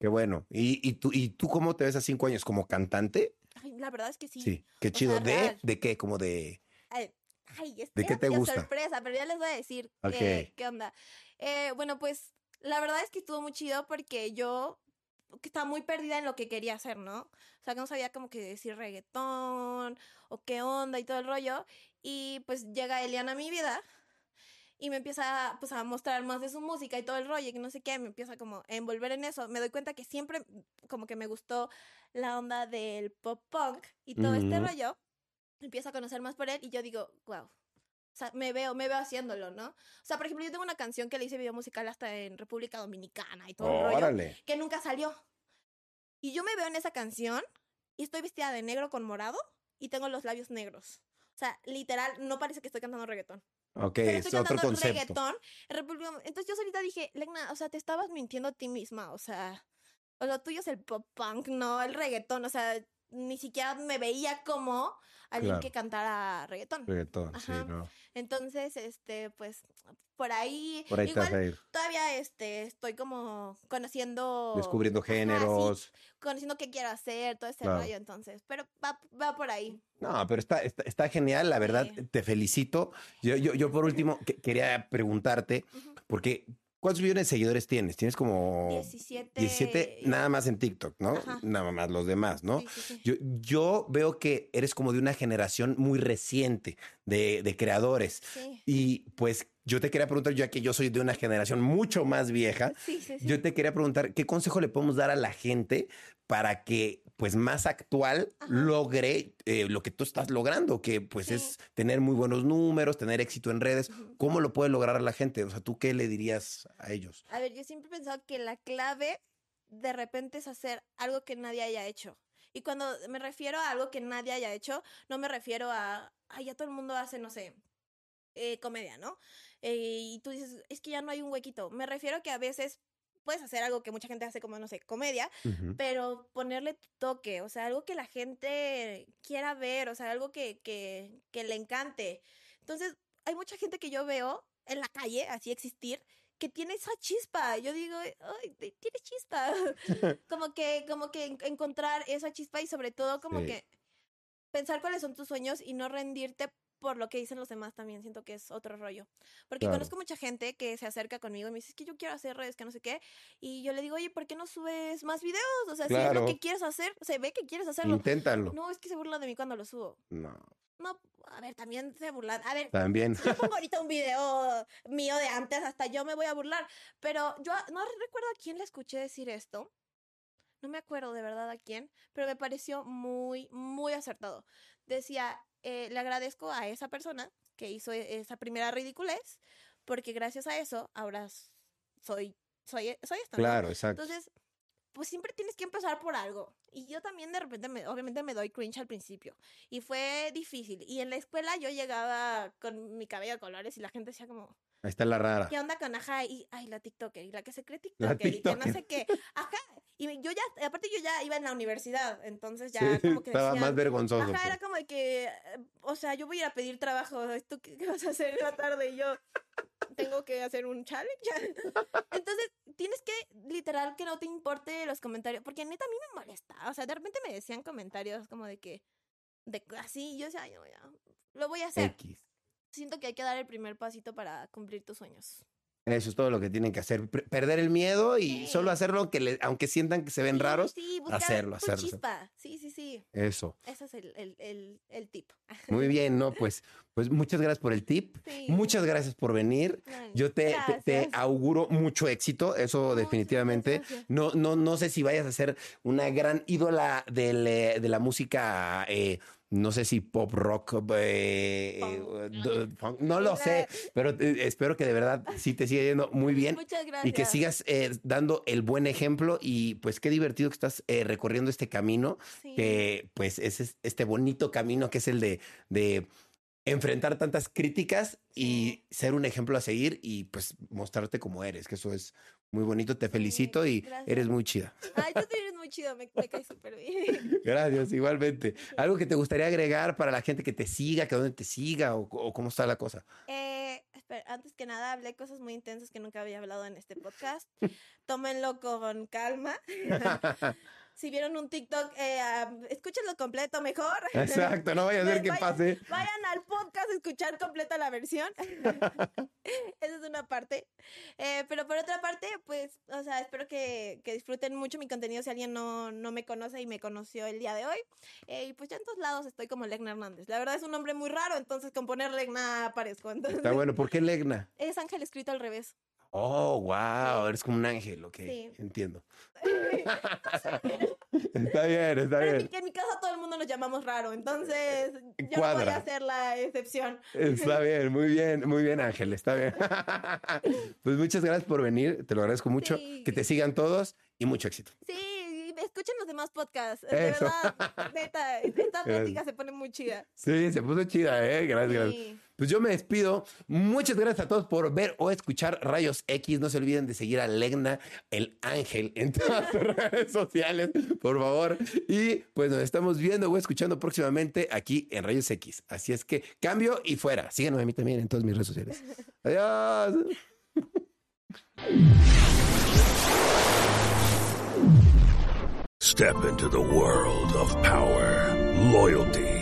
Qué bueno. ¿Y, y, tú, ¿Y tú cómo te ves a cinco años? ¿Como cantante? Ay, la verdad es que sí. Sí. Qué O chido. sea, ¿De, real. ¿De qué? Como de... Ay, ay, es ¿De qué te gusta? sorpresa, pero ya les voy a decir Ok. qué, qué onda. Eh, bueno, pues la verdad es que estuvo muy chido porque yo estaba muy perdida en lo que quería hacer, ¿no? O sea, que no sabía como que decir reggaetón o qué onda y todo el rollo. Y pues llega Eliana a mi vida y me empieza pues, a mostrar más de su música y todo el rollo y que no sé qué, me empieza como a envolver en eso. Me doy cuenta que siempre como que me gustó la onda del pop punk y todo este Ujú. rollo. Empiezo a conocer más por él y yo digo, wow. O sea, me veo, me veo haciéndolo, ¿no? O sea, por ejemplo, yo tengo una canción que le hice video musical hasta en República Dominicana y todo el rollo Órale. que nunca salió. Y yo me veo en esa canción y estoy vestida de negro con morado y tengo los labios negros. O sea, literal, no parece que estoy cantando reggaetón. Ok, Pero es estoy otro cantando concepto. reggaetón. Entonces yo solita dije, Legna, o sea, te estabas mintiendo a ti misma. O sea, o lo tuyo es el pop punk, no el reggaetón. O sea, ni siquiera me veía como alguien Claro. que cantara reggaetón. Reggaetón, sí, no. Entonces, este, pues, por ahí. Por ahí te igual vas a ir todavía este, estoy como conociendo. descubriendo Ajá, sí, géneros. conociendo qué quiero hacer, todo ese Claro. rollo, entonces. Pero va, va por ahí. No, pero está, está, está genial, la verdad, Sí. te felicito. Yo, yo, yo por último que- quería preguntarte, porque ¿cuántos millones de seguidores tienes? Tienes como 17. 17 nada más en TikTok, ¿no? Ajá. Nada más los demás, ¿no? Sí, sí, sí. Yo, yo veo que eres como de una generación muy reciente de, de creadores. Y pues yo te quería preguntar, ya que yo soy de una generación mucho más vieja, yo te quería preguntar, ¿qué consejo le podemos dar a la gente para que, pues, más actual logre eh, lo que tú estás logrando? Que, pues, Sí. es tener muy buenos números, tener éxito en redes. ¿Cómo lo puede lograr la gente? O sea, ¿tú qué le dirías a ellos? A ver, yo siempre he pensado que la clave de repente es hacer algo que nadie haya hecho. Y cuando me refiero a algo que nadie haya hecho, no me refiero a, ay, ya todo el mundo hace, no sé, eh, comedia, ¿no? Eh, y tú dices, es que ya no hay un huequito. Me refiero a que a veces puedes hacer algo que mucha gente hace como, no sé, comedia, pero ponerle tu toque, o sea, algo que la gente quiera ver, o sea, algo que, que, que le encante. Entonces, hay mucha gente que yo veo en la calle, así existir, que tiene esa chispa. Yo digo, ay, tiene chispa. *laughs* *laughs* como que, como que en- encontrar esa chispa y sobre todo como Sí. que pensar cuáles son tus sueños y no rendirte por lo que dicen los demás también, siento que es otro rollo. Porque Claro. conozco mucha gente que se acerca conmigo y me dice, es que yo quiero hacer redes, que no sé qué. Y yo le digo, oye, ¿por qué no subes más videos? O sea, si es lo que quieres hacer, se ve que quieres hacerlo. Inténtalo. No, es que se burla de mí cuando lo subo. No, No, a ver, también se burlan. A ver, también. si yo pongo *laughs* ahorita un video mío de antes, hasta yo me voy a burlar. Pero yo no recuerdo a quién le escuché decir esto. No me acuerdo de verdad a quién, pero me pareció muy, muy acertado. Decía, eh, le agradezco a esa persona que hizo e- esa primera ridiculez, porque gracias a eso ahora soy, soy, soy esto. Claro, exacto. Entonces, pues siempre tienes que empezar por algo. Y yo también de repente, me, obviamente me doy cringe al principio. Y fue difícil. Y en la escuela yo llegaba con mi cabello de colores y la gente decía como, Ahí está la rara. ¿qué onda con ajá? Y, ay, la TikToker, y la que se cree La TikToker, y que no sé qué. Ajá. Y yo ya, aparte yo ya iba en la universidad, entonces ya Sí, como que estaba decían, más vergonzoso. Ajá, pues. era como de que, o sea, yo voy a ir a pedir trabajo, ¿tú qué, qué vas a hacer en la tarde? Y yo tengo que hacer un challenge. *laughs* Entonces, tienes que, literal, que no te importe los comentarios, porque neta a mí me molesta. O sea, de repente me decían comentarios como de que, de así, yo decía, "Ay, no, ya, lo voy a hacer. X. Siento que hay que dar el primer pasito para cumplir tus sueños. Eso es todo lo que tienen que hacer. Perder el miedo y Sí. solo hacerlo que le- aunque sientan que se ven Sí, raros. sí, buscar hacerlo, hacerlo. chispa. Sí, sí, sí. Eso. Ese es el, el, el, el tip. *laughs* Muy bien, ¿no? Pues, pues muchas gracias por el tip. Sí. Muchas gracias por venir. Yo te, te- auguro mucho éxito, eso definitivamente. No, no, no sé si vayas a ser una gran ídola del, eh, de la música, eh, no sé si pop rock, eh, eh, funk, no lo sé, pero eh, espero que de verdad sí te siga yendo muy bien. Muchas gracias. Y que sigas eh, dando el buen ejemplo y pues qué divertido que estás eh, recorriendo este camino, Sí. que pues es es- este bonito camino que es el de, de enfrentar tantas críticas y ser un ejemplo a seguir y pues mostrarte como eres, que eso es muy bonito, te felicito y gracias. eres muy chida. Ay, tú eres muy chido, me, me caes súper bien. *laughs* Gracias, igualmente. ¿Algo que te gustaría agregar para la gente que te siga, que dónde te siga o, o cómo está la cosa? Eh, espera, antes que nada, hablé cosas muy intensas que nunca había hablado en este podcast. Tómenlo con calma. *laughs* si vieron un TikTok, eh, escúchenlo completo mejor. *laughs* Exacto, no vaya a ser que pase. Vayan al podcast a escuchar completa la versión. *laughs* Esa es una parte. Eh, pero por otra parte, pues, o sea, espero que, que disfruten mucho mi contenido si alguien no, no me conoce y me conoció el día de hoy. Eh, y pues ya en todos lados estoy como Legna Hernández. La verdad es un nombre muy raro, entonces con poner Legna aparezco. Entonces, Está bueno, ¿por qué Legna? es Ángel escrito al revés. Oh, wow, eres como un ángel, ok, Sí. entiendo. *laughs* *laughs* Está bien, está Pero en bien. mi, en mi casa todo el mundo nos llamamos raro, entonces yo no voy a ser la excepción. Está *laughs* bien, muy bien, muy bien, Ángel, está bien. Pues muchas gracias por venir, te lo agradezco mucho. Sí. Que te sigan todos y mucho éxito. Sí, escuchen los demás podcasts. De Eso. verdad, neta, esta plática se pone muy chida. Sí, se puso chida, ¿eh? Gracias, gracias. Pues yo me despido. Muchas gracias a todos por ver o escuchar Rayos X. No se olviden de seguir a Legna, el ángel, en todas sus *laughs* redes sociales, por favor. Y pues nos estamos viendo o escuchando próximamente aquí en Rayos X. Así es que cambio y fuera. Síganme a mí también en todas mis redes sociales. Adiós. Step into the world of power, loyalty,